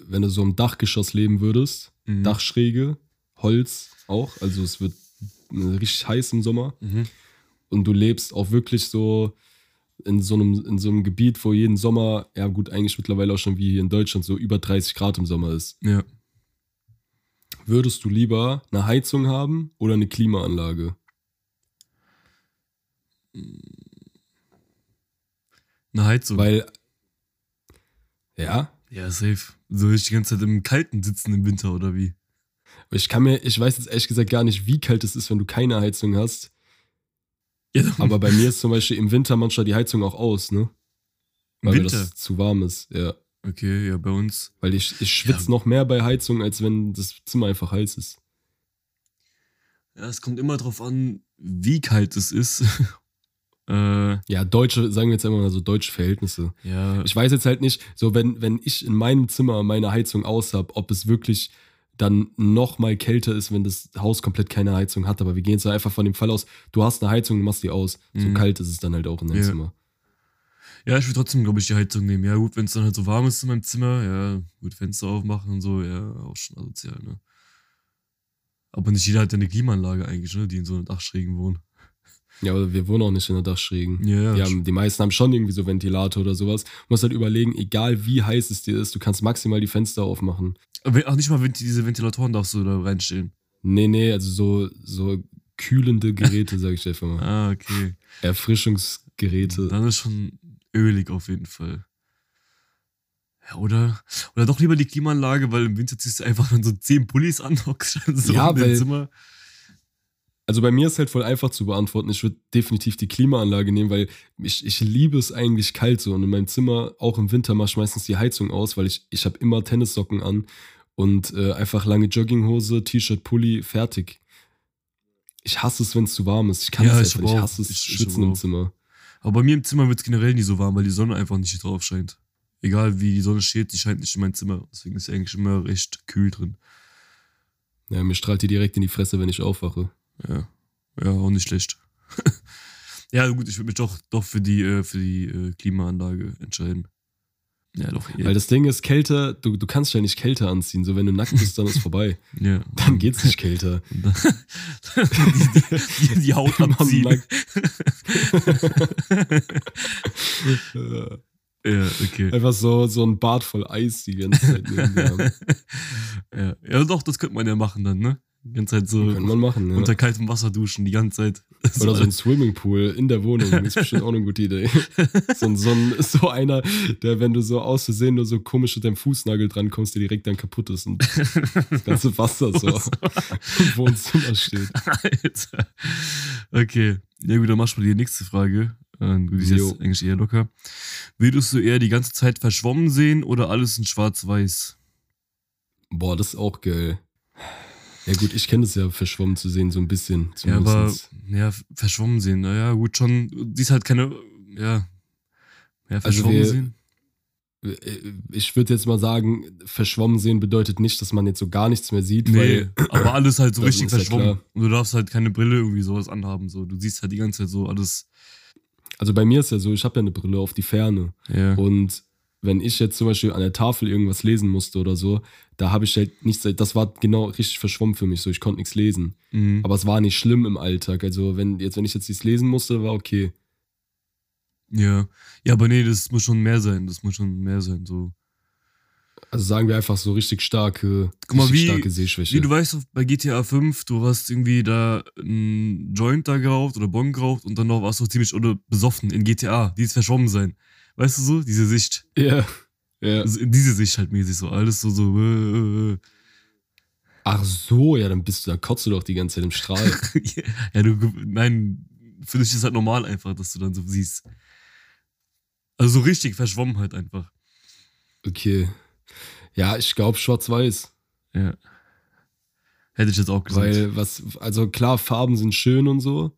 [SPEAKER 2] wenn du so im Dachgeschoss leben würdest,
[SPEAKER 1] Mhm.
[SPEAKER 2] Dachschräge, Holz auch, also es wird richtig heiß im Sommer
[SPEAKER 1] Mhm.
[SPEAKER 2] und du lebst auch wirklich so in so einem, in so einem Gebiet, wo jeden Sommer, ja gut, eigentlich mittlerweile auch schon wie hier in Deutschland so über 30 Grad im Sommer ist.
[SPEAKER 1] Ja.
[SPEAKER 2] Würdest du lieber eine Heizung haben oder eine Klimaanlage?
[SPEAKER 1] Eine Heizung.
[SPEAKER 2] Weil, ja,
[SPEAKER 1] ja, safe. Soll ich die ganze Zeit im Kalten sitzen im Winter oder wie?
[SPEAKER 2] ich kann mir, ich weiß jetzt ehrlich gesagt gar nicht, wie kalt es ist, wenn du keine Heizung hast.
[SPEAKER 1] Ja,
[SPEAKER 2] Aber bei mir ist zum Beispiel im Winter manchmal die Heizung auch aus, ne? Weil
[SPEAKER 1] Winter?
[SPEAKER 2] das zu warm ist, ja.
[SPEAKER 1] Okay, ja, bei uns.
[SPEAKER 2] Weil ich, ich schwitze
[SPEAKER 1] Ja.
[SPEAKER 2] noch mehr bei Heizung, als wenn das Zimmer einfach heiß ist.
[SPEAKER 1] Ja, es kommt immer drauf an, wie kalt es ist. *laughs* äh,
[SPEAKER 2] Ja, deutsche, sagen wir jetzt immer mal so deutsche Verhältnisse.
[SPEAKER 1] ja,
[SPEAKER 2] Ich weiß jetzt halt nicht, so wenn, wenn ich in meinem Zimmer meine Heizung aus habe, ob es wirklich dann noch mal kälter ist, wenn das Haus komplett keine Heizung hat. Aber wir gehen jetzt einfach von dem Fall aus, du hast eine Heizung, du machst die aus. So
[SPEAKER 1] Mhm.
[SPEAKER 2] kalt ist es dann halt auch in deinem
[SPEAKER 1] Ja.
[SPEAKER 2] Zimmer.
[SPEAKER 1] Ja, ich würde trotzdem, glaube ich, die Heizung nehmen. Ja, gut, wenn es dann halt so warm ist in meinem Zimmer, ja, gut, Fenster aufmachen und so, ja, auch schon asozial, ne? Aber nicht jeder hat ja eine Klimaanlage eigentlich, ne, die in so einer Dachschrägen wohnen.
[SPEAKER 2] Ja, aber wir wohnen auch nicht in der Dachschrägen.
[SPEAKER 1] Ja, ja.
[SPEAKER 2] Die, haben, die meisten haben schon irgendwie so Ventilator oder sowas. Du musst halt überlegen, egal wie heiß es dir ist, du kannst maximal die Fenster aufmachen.
[SPEAKER 1] Ach, nicht mal wenn diese Ventilatoren darfst du da reinstellen.
[SPEAKER 2] Nee, nee, also so, so kühlende Geräte, sag ich einfach mal.
[SPEAKER 1] Ah, okay.
[SPEAKER 2] Erfrischungsgeräte.
[SPEAKER 1] Dann ist schon ölig auf jeden Fall. Ja, oder, oder doch lieber die Klimaanlage, weil im Winter ziehst du einfach dann so zehn Pullis an, hockst so
[SPEAKER 2] Ja,
[SPEAKER 1] in
[SPEAKER 2] weil-
[SPEAKER 1] Zimmer.
[SPEAKER 2] Also bei mir ist halt voll einfach zu beantworten. Ich würde definitiv die Klimaanlage nehmen, weil ich, ich liebe es eigentlich kalt so. Und in meinem Zimmer, auch im Winter, mache ich meistens die Heizung aus, weil ich, ich habe immer Tennissocken an und äh, einfach lange Jogginghose, T-Shirt, Pulli, fertig. Ich hasse es, wenn es zu warm ist. Ich kann
[SPEAKER 1] Ja,
[SPEAKER 2] es
[SPEAKER 1] ich
[SPEAKER 2] einfach nicht. Ich
[SPEAKER 1] auch.
[SPEAKER 2] hasse es,
[SPEAKER 1] Ich- ich
[SPEAKER 2] schwitzen im. Zimmer.
[SPEAKER 1] Aber bei mir im Zimmer wird es generell nicht so warm, weil die Sonne einfach nicht drauf scheint. Egal wie die Sonne steht, die scheint nicht in mein Zimmer. Deswegen ist es eigentlich immer recht kühl drin.
[SPEAKER 2] Ja, mir strahlt die direkt in die Fresse, wenn ich aufwache.
[SPEAKER 1] Ja, ja auch nicht schlecht. *laughs* ja, gut, ich würde mich doch, doch für die, äh, für die äh, Klimaanlage entscheiden. Ja, doch. Ja,
[SPEAKER 2] Weil das Ding ist, kälter, du, du kannst ja nicht kälter anziehen. So, wenn du nackt bist, dann ist vorbei. *laughs*
[SPEAKER 1] ja.
[SPEAKER 2] Dann geht's nicht kälter.
[SPEAKER 1] Die, die, die Haut *laughs* abziehen. *laughs* ja, okay.
[SPEAKER 2] Einfach so, so ein Bad voll Eis die ganze Zeit
[SPEAKER 1] ja. ja, doch, das könnte man ja machen dann, ne? Die ganze Zeit so
[SPEAKER 2] Kann man machen, ja.
[SPEAKER 1] unter kaltem Wasser duschen, die ganze Zeit.
[SPEAKER 2] Oder so ein Swimmingpool in der Wohnung. Das ist bestimmt auch eine gute Idee. *laughs* So, ein- so, ein, so einer, der, wenn du so aus Versehen nur so komisch mit deinem Fußnagel dran kommst, der direkt dann kaputt ist und das ganze Wasser *laughs* so im Wohnzimmer steht.
[SPEAKER 1] Alter. Okay. Ja gut, dann machst du mal die nächste Frage. Äh, Du bist
[SPEAKER 2] Jo.
[SPEAKER 1] jetzt eigentlich eher locker. Würdest du eher die ganze Zeit verschwommen sehen oder alles in schwarz-weiß?
[SPEAKER 2] Boah, das ist auch geil. Ja gut, ich kenne das ja, verschwommen zu sehen, so ein bisschen.
[SPEAKER 1] Ja, aber ja, verschwommen sehen. Naja, gut, schon. Du siehst halt keine. Ja. Ja,
[SPEAKER 2] Also
[SPEAKER 1] verschwommen
[SPEAKER 2] wir-
[SPEAKER 1] sehen.
[SPEAKER 2] Äh, ich würde jetzt mal sagen, verschwommen sehen bedeutet nicht, dass man jetzt so gar nichts mehr sieht,
[SPEAKER 1] Nee,
[SPEAKER 2] weil
[SPEAKER 1] aber alles halt so *clears throat* richtig
[SPEAKER 2] ist ja
[SPEAKER 1] verschwommen.
[SPEAKER 2] klar.
[SPEAKER 1] Und du darfst halt keine Brille irgendwie sowas anhaben. So. Du siehst halt die ganze Zeit so alles.
[SPEAKER 2] also bei mir ist ja so, ich habe ja eine Brille auf die Ferne
[SPEAKER 1] Ja.
[SPEAKER 2] und wenn ich jetzt zum Beispiel an der Tafel irgendwas lesen musste oder so, da habe ich halt nichts, das war genau richtig verschwommen für mich, so ich konnte nichts lesen.
[SPEAKER 1] Mhm.
[SPEAKER 2] Aber es war nicht schlimm im Alltag, also wenn jetzt wenn ich jetzt nichts lesen musste, war okay.
[SPEAKER 1] Ja. Ja, aber nee, das muss schon mehr sein. Das muss schon mehr sein. So.
[SPEAKER 2] Also sagen wir einfach so richtig starke,
[SPEAKER 1] Guck mal,
[SPEAKER 2] richtig
[SPEAKER 1] wie-
[SPEAKER 2] starke Sehschwäche.
[SPEAKER 1] Wie du weißt, bei GTA 5, du hast irgendwie da einen Joint da geraucht oder Bon geraucht und dann noch warst du ziemlich oder besoffen in GTA. Die ist verschwommen sein. Weißt du so? Diese Sicht.
[SPEAKER 2] ja. ja.
[SPEAKER 1] Also diese Sicht halt mäßig so. Alles so, so. Äh, äh,
[SPEAKER 2] Ach so, ja, dann bist du, dann kotzt du doch die ganze Zeit im Strahl. *laughs*
[SPEAKER 1] äh. ja, du, nein, für dich ist halt normal einfach, dass du dann so siehst. Also so richtig verschwommen halt einfach.
[SPEAKER 2] Okay. Ja, ich glaube schwarz-weiß.
[SPEAKER 1] Ja. Hätte ich jetzt auch gesagt.
[SPEAKER 2] Weil was, also klar, Farben sind schön und so,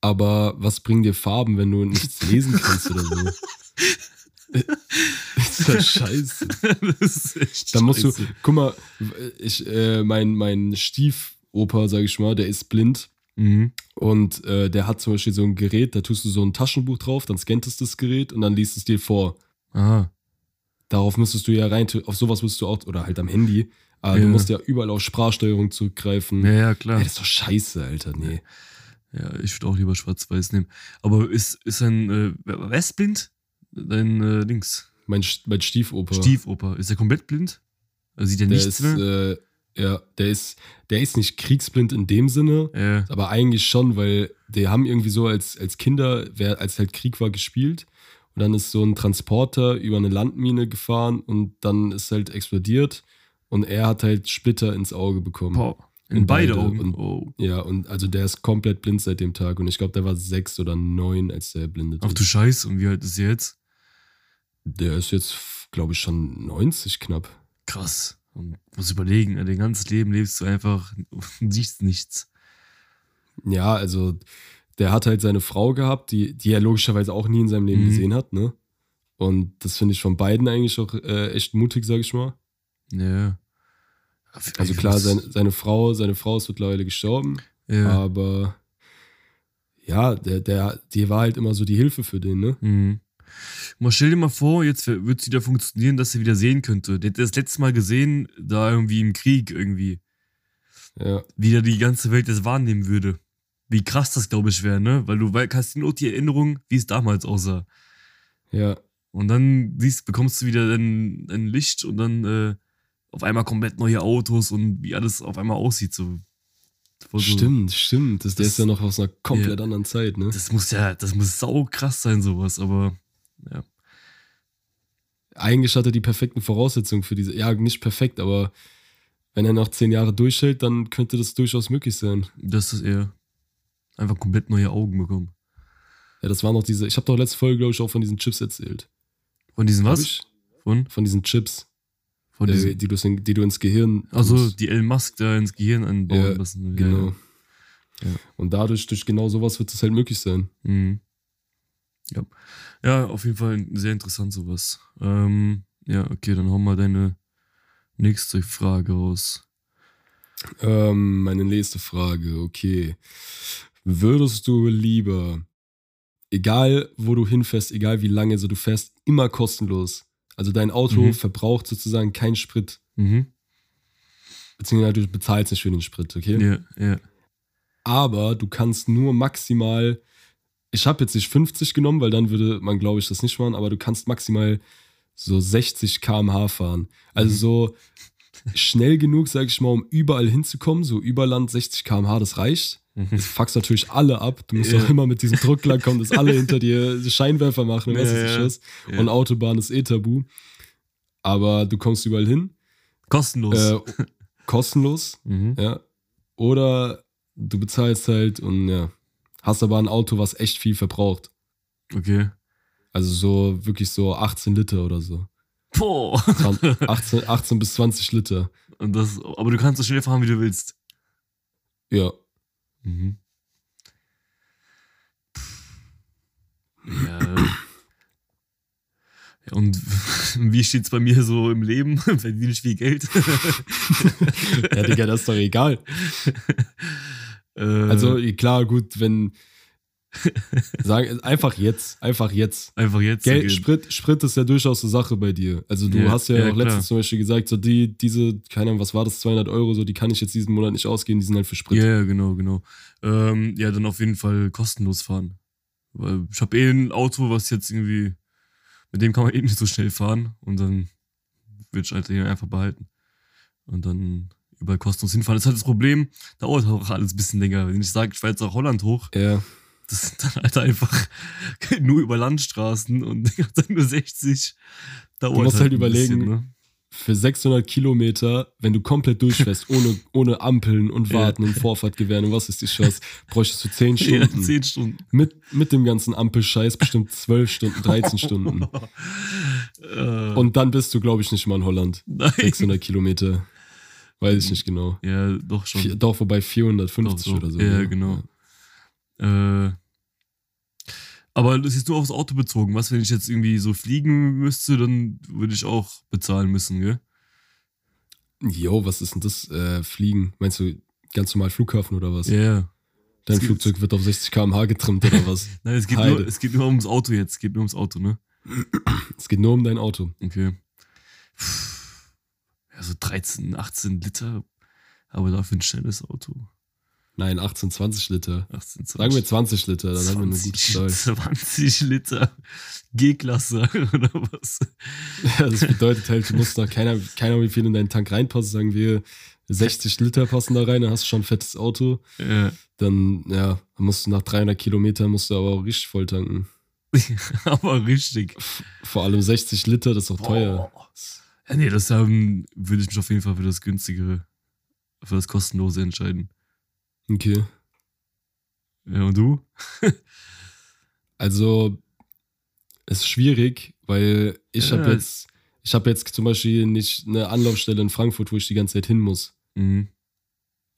[SPEAKER 2] aber was bringen dir Farben, wenn du nichts lesen kannst oder so? *laughs* ist ja scheiße. *laughs*
[SPEAKER 1] das ist echt
[SPEAKER 2] Da musst du,
[SPEAKER 1] scheiße.
[SPEAKER 2] guck mal, ich, äh, mein, mein Stiefoper, sag ich mal, der ist blind
[SPEAKER 1] Mhm.
[SPEAKER 2] und äh, der hat zum Beispiel so ein Gerät, da tust du so ein Taschenbuch drauf, dann scannt es das Gerät und dann liest es dir vor.
[SPEAKER 1] Aha.
[SPEAKER 2] Darauf müsstest du ja rein, auf sowas müsstest du auch, oder halt am Handy, aber
[SPEAKER 1] Ja.
[SPEAKER 2] du musst ja überall auf Sprachsteuerung zurückgreifen.
[SPEAKER 1] Ja, ja, klar.
[SPEAKER 2] Ey, das ist doch scheiße, Alter, nee.
[SPEAKER 1] Ja, ich würde auch lieber schwarz-weiß nehmen. Aber ist, ist ein, äh, wer ist blind? Dein äh, Dings.
[SPEAKER 2] Mein, mein Stiefoper.
[SPEAKER 1] Stiefoper. Ist er komplett blind? Also sieht er
[SPEAKER 2] der
[SPEAKER 1] nichts
[SPEAKER 2] ist,
[SPEAKER 1] mehr?
[SPEAKER 2] äh, ja, der ist, der ist nicht kriegsblind in dem Sinne,
[SPEAKER 1] ja.
[SPEAKER 2] aber eigentlich schon, weil die haben irgendwie so als, als Kinder, wer, als halt Krieg war, gespielt. Und dann ist so ein Transporter über eine Landmine gefahren und dann ist halt explodiert und er hat halt Splitter ins Auge bekommen.
[SPEAKER 1] Boah. In,
[SPEAKER 2] In
[SPEAKER 1] beide,
[SPEAKER 2] beide.
[SPEAKER 1] Augen.
[SPEAKER 2] Und-
[SPEAKER 1] oh.
[SPEAKER 2] Ja, und also der ist komplett blind seit dem Tag und ich glaube, der war sechs oder neun, als der blindet
[SPEAKER 1] Ach du
[SPEAKER 2] ist.
[SPEAKER 1] Scheiße, und wie alt ist er jetzt?
[SPEAKER 2] Der ist jetzt, glaube ich, schon 90 knapp.
[SPEAKER 1] Krass. Und muss überlegen, dein ganzes Leben lebst du einfach und siehst nichts.
[SPEAKER 2] Ja, also der hat halt seine Frau gehabt, die, die er logischerweise auch nie in seinem Leben
[SPEAKER 1] Mhm.
[SPEAKER 2] gesehen hat, ne? Und das finde ich von beiden eigentlich auch äh, echt mutig, sag ich mal.
[SPEAKER 1] Ja.
[SPEAKER 2] Also klar, seine, seine Frau, seine Frau ist mittlerweile gestorben,
[SPEAKER 1] Ja.
[SPEAKER 2] aber ja, der, der, die war halt immer so die Hilfe für den, ne?
[SPEAKER 1] Mhm. Mal stell dir mal vor, jetzt wird es wieder funktionieren, dass er wieder sehen könnte. Der hat das letzte Mal gesehen, da irgendwie im Krieg irgendwie.
[SPEAKER 2] Ja,
[SPEAKER 1] wie er die ganze Welt das wahrnehmen würde. Wie krass das, glaube ich, wäre, ne? Weil du hast nur die Erinnerung, wie es damals aussah.
[SPEAKER 2] ja,
[SPEAKER 1] Und dann siehst, bekommst du wieder dein, dein Licht und dann äh, auf einmal komplett neue Autos und wie alles auf einmal aussieht. So. So-
[SPEAKER 2] stimmt, stimmt. Das, der
[SPEAKER 1] Das-
[SPEAKER 2] ist ja noch aus einer komplett anderen Zeit, ne?
[SPEAKER 1] Das muss ja, das muss sau krass sein, sowas, aber ja.
[SPEAKER 2] Eigentlich hat er die perfekten Voraussetzungen für diese, ja, nicht perfekt, aber wenn er noch zehn Jahre durchhält, dann könnte das durchaus möglich sein.
[SPEAKER 1] Das ist eher einfach komplett neue Augen bekommen.
[SPEAKER 2] Ja, das waren noch diese, ich habe doch letzte Folge, glaube ich, auch von diesen Chips erzählt.
[SPEAKER 1] Von diesen was?
[SPEAKER 2] Ich?
[SPEAKER 1] Von?
[SPEAKER 2] Von diesen Chips,
[SPEAKER 1] Von
[SPEAKER 2] äh,
[SPEAKER 1] diesen.
[SPEAKER 2] die, du, in- die du ins Gehirn.
[SPEAKER 1] Also die Elon Musk da ins Gehirn einbauen
[SPEAKER 2] Ja,
[SPEAKER 1] lassen.
[SPEAKER 2] Genau.
[SPEAKER 1] Ja.
[SPEAKER 2] Und dadurch, durch genau sowas wird es halt möglich sein.
[SPEAKER 1] Mhm. Ja. ja, auf jeden Fall sehr interessant sowas. Ähm, ja, okay, dann hau mal deine nächste Frage raus.
[SPEAKER 2] Ähm, meine nächste Frage, okay. Würdest du lieber, egal wo du hinfährst, egal wie lange, so du fährst immer kostenlos. Also dein Auto
[SPEAKER 1] Mhm.
[SPEAKER 2] verbraucht sozusagen keinen Sprit.
[SPEAKER 1] Mhm.
[SPEAKER 2] Beziehungsweise du bezahlst nicht für den Sprit, okay?
[SPEAKER 1] Ja, ja.
[SPEAKER 2] Aber du kannst nur maximal, ich habe jetzt nicht 50 genommen, weil dann würde man, glaube ich, das nicht machen, aber du kannst maximal so 60 km/h fahren. Also
[SPEAKER 1] Mhm.
[SPEAKER 2] so, schnell genug, sag ich mal, um überall hinzukommen. So Überland 60 km/h, das reicht. Das fuckst natürlich alle ab. Du musst
[SPEAKER 1] Ja.
[SPEAKER 2] auch immer mit diesem Druck klarkommen, dass alle hinter dir Scheinwerfer machen und was
[SPEAKER 1] Ja,
[SPEAKER 2] weiß ich was.
[SPEAKER 1] Ja.
[SPEAKER 2] Und Autobahn ist eh tabu. Aber du kommst überall hin.
[SPEAKER 1] Kostenlos.
[SPEAKER 2] Äh, kostenlos, *laughs*
[SPEAKER 1] mhm.
[SPEAKER 2] ja. Oder du bezahlst halt und ja, hast aber ein Auto, was echt viel verbraucht.
[SPEAKER 1] Okay.
[SPEAKER 2] Also so wirklich so 18 Liter oder so.
[SPEAKER 1] Boah.
[SPEAKER 2] 20, 18, 18 bis 20 Liter.
[SPEAKER 1] Und das, aber du kannst so schnell fahren, wie du willst.
[SPEAKER 2] Ja.
[SPEAKER 1] Mhm. Ja. ja. Und *laughs* wie steht's bei mir so im Leben? *laughs* Verdiene ich viel Geld?
[SPEAKER 2] Ja, Digga, das ist doch egal. *laughs*
[SPEAKER 1] äh,
[SPEAKER 2] Also klar, gut, wenn *laughs* sagen einfach jetzt, einfach jetzt.
[SPEAKER 1] einfach jetzt.
[SPEAKER 2] Geld. Sprit, Sprit ist ja durchaus eine Sache bei dir. Also du
[SPEAKER 1] Ja,
[SPEAKER 2] hast ja,
[SPEAKER 1] ja,
[SPEAKER 2] auch letztens zum Beispiel gesagt, so die, diese, keine Ahnung, was war das, 200 Euro, so die kann ich jetzt diesen Monat nicht ausgeben, die sind halt für Sprit.
[SPEAKER 1] Ja, ja, genau, genau. Ähm, ja, dann auf jeden Fall kostenlos fahren. Weil ich habe eh ein Auto, was jetzt irgendwie, mit dem kann man eben nicht so schnell fahren und dann würde ich halt einfach behalten. Und dann überall kostenlos hinfahren. Das ist halt das Problem, dauert auch alles ein bisschen länger. Wenn ich sage, ich fahre jetzt nach Holland hoch,
[SPEAKER 2] Ja.
[SPEAKER 1] das sind dann halt einfach *laughs* nur über Landstraßen und *laughs* dann nur 60. Dauert
[SPEAKER 2] musst halt
[SPEAKER 1] ein
[SPEAKER 2] überlegen,
[SPEAKER 1] bisschen, ne?
[SPEAKER 2] Für 600 Kilometer, wenn du komplett durchfährst, *laughs* ohne, ohne Ampeln und
[SPEAKER 1] Ja.
[SPEAKER 2] Warten und Vorfahrtgewähren und was ist die Chance, bräuchtest du 10
[SPEAKER 1] Ja,
[SPEAKER 2] Stunden.
[SPEAKER 1] 10 Stunden.
[SPEAKER 2] Mit, mit dem ganzen Ampelscheiß bestimmt 12 Stunden, 13 Stunden.
[SPEAKER 1] Äh,
[SPEAKER 2] Und dann bist du, glaube ich, nicht mal in Holland.
[SPEAKER 1] nein.
[SPEAKER 2] 600 Kilometer. Weiß ich nicht genau.
[SPEAKER 1] Ja, doch schon.
[SPEAKER 2] Vier, doch, wobei 450
[SPEAKER 1] Doch, doch.
[SPEAKER 2] oder so.
[SPEAKER 1] Ja,
[SPEAKER 2] ne?
[SPEAKER 1] genau. Äh, aber das ist nur aufs Auto bezogen. Was, wenn ich jetzt irgendwie so fliegen müsste, dann würde ich auch bezahlen müssen, gell?
[SPEAKER 2] Jo, was ist denn das? Äh, Fliegen? Meinst du ganz normal Flughafen oder was?
[SPEAKER 1] Ja, ja.
[SPEAKER 2] Dein
[SPEAKER 1] Es
[SPEAKER 2] Flugzeug wird auf 60 km/h getrimmt oder was? *laughs*
[SPEAKER 1] Nein, es geht,
[SPEAKER 2] Heide.
[SPEAKER 1] nur, es geht nur ums Auto jetzt. Es geht nur ums Auto, ne?
[SPEAKER 2] es geht nur um dein Auto.
[SPEAKER 1] Okay. Ja, so 13, 18 Liter. Aber dafür ein schnelles Auto.
[SPEAKER 2] Nein, 18, 20 Liter.
[SPEAKER 1] 18, 20.
[SPEAKER 2] Sagen wir 20 Liter, dann haben wir eine gute
[SPEAKER 1] 20,
[SPEAKER 2] Zahl.
[SPEAKER 1] 20 Liter G-Klasse *laughs* oder was? *laughs*
[SPEAKER 2] Ja, das bedeutet halt, du musst noch keiner, keiner wie viel in deinen Tank reinpassen, sagen wir 60 Liter passen da rein, dann hast du schon ein fettes Auto.
[SPEAKER 1] Ja.
[SPEAKER 2] Dann, ja, musst du nach 300 Kilometern musst du aber auch richtig voll tanken. *laughs*
[SPEAKER 1] aber richtig.
[SPEAKER 2] Vor allem 60 Liter, das ist auch teuer.
[SPEAKER 1] Boah. Ja, nee, das ähm, würde ich mich auf jeden Fall für das günstigere, für das kostenlose entscheiden.
[SPEAKER 2] Okay.
[SPEAKER 1] Ja, und du? *laughs*
[SPEAKER 2] Also, es ist schwierig, weil ich
[SPEAKER 1] Ja.
[SPEAKER 2] habe jetzt, ich habe jetzt zum Beispiel nicht eine Anlaufstelle in Frankfurt, wo ich die ganze Zeit hin muss.
[SPEAKER 1] Mhm.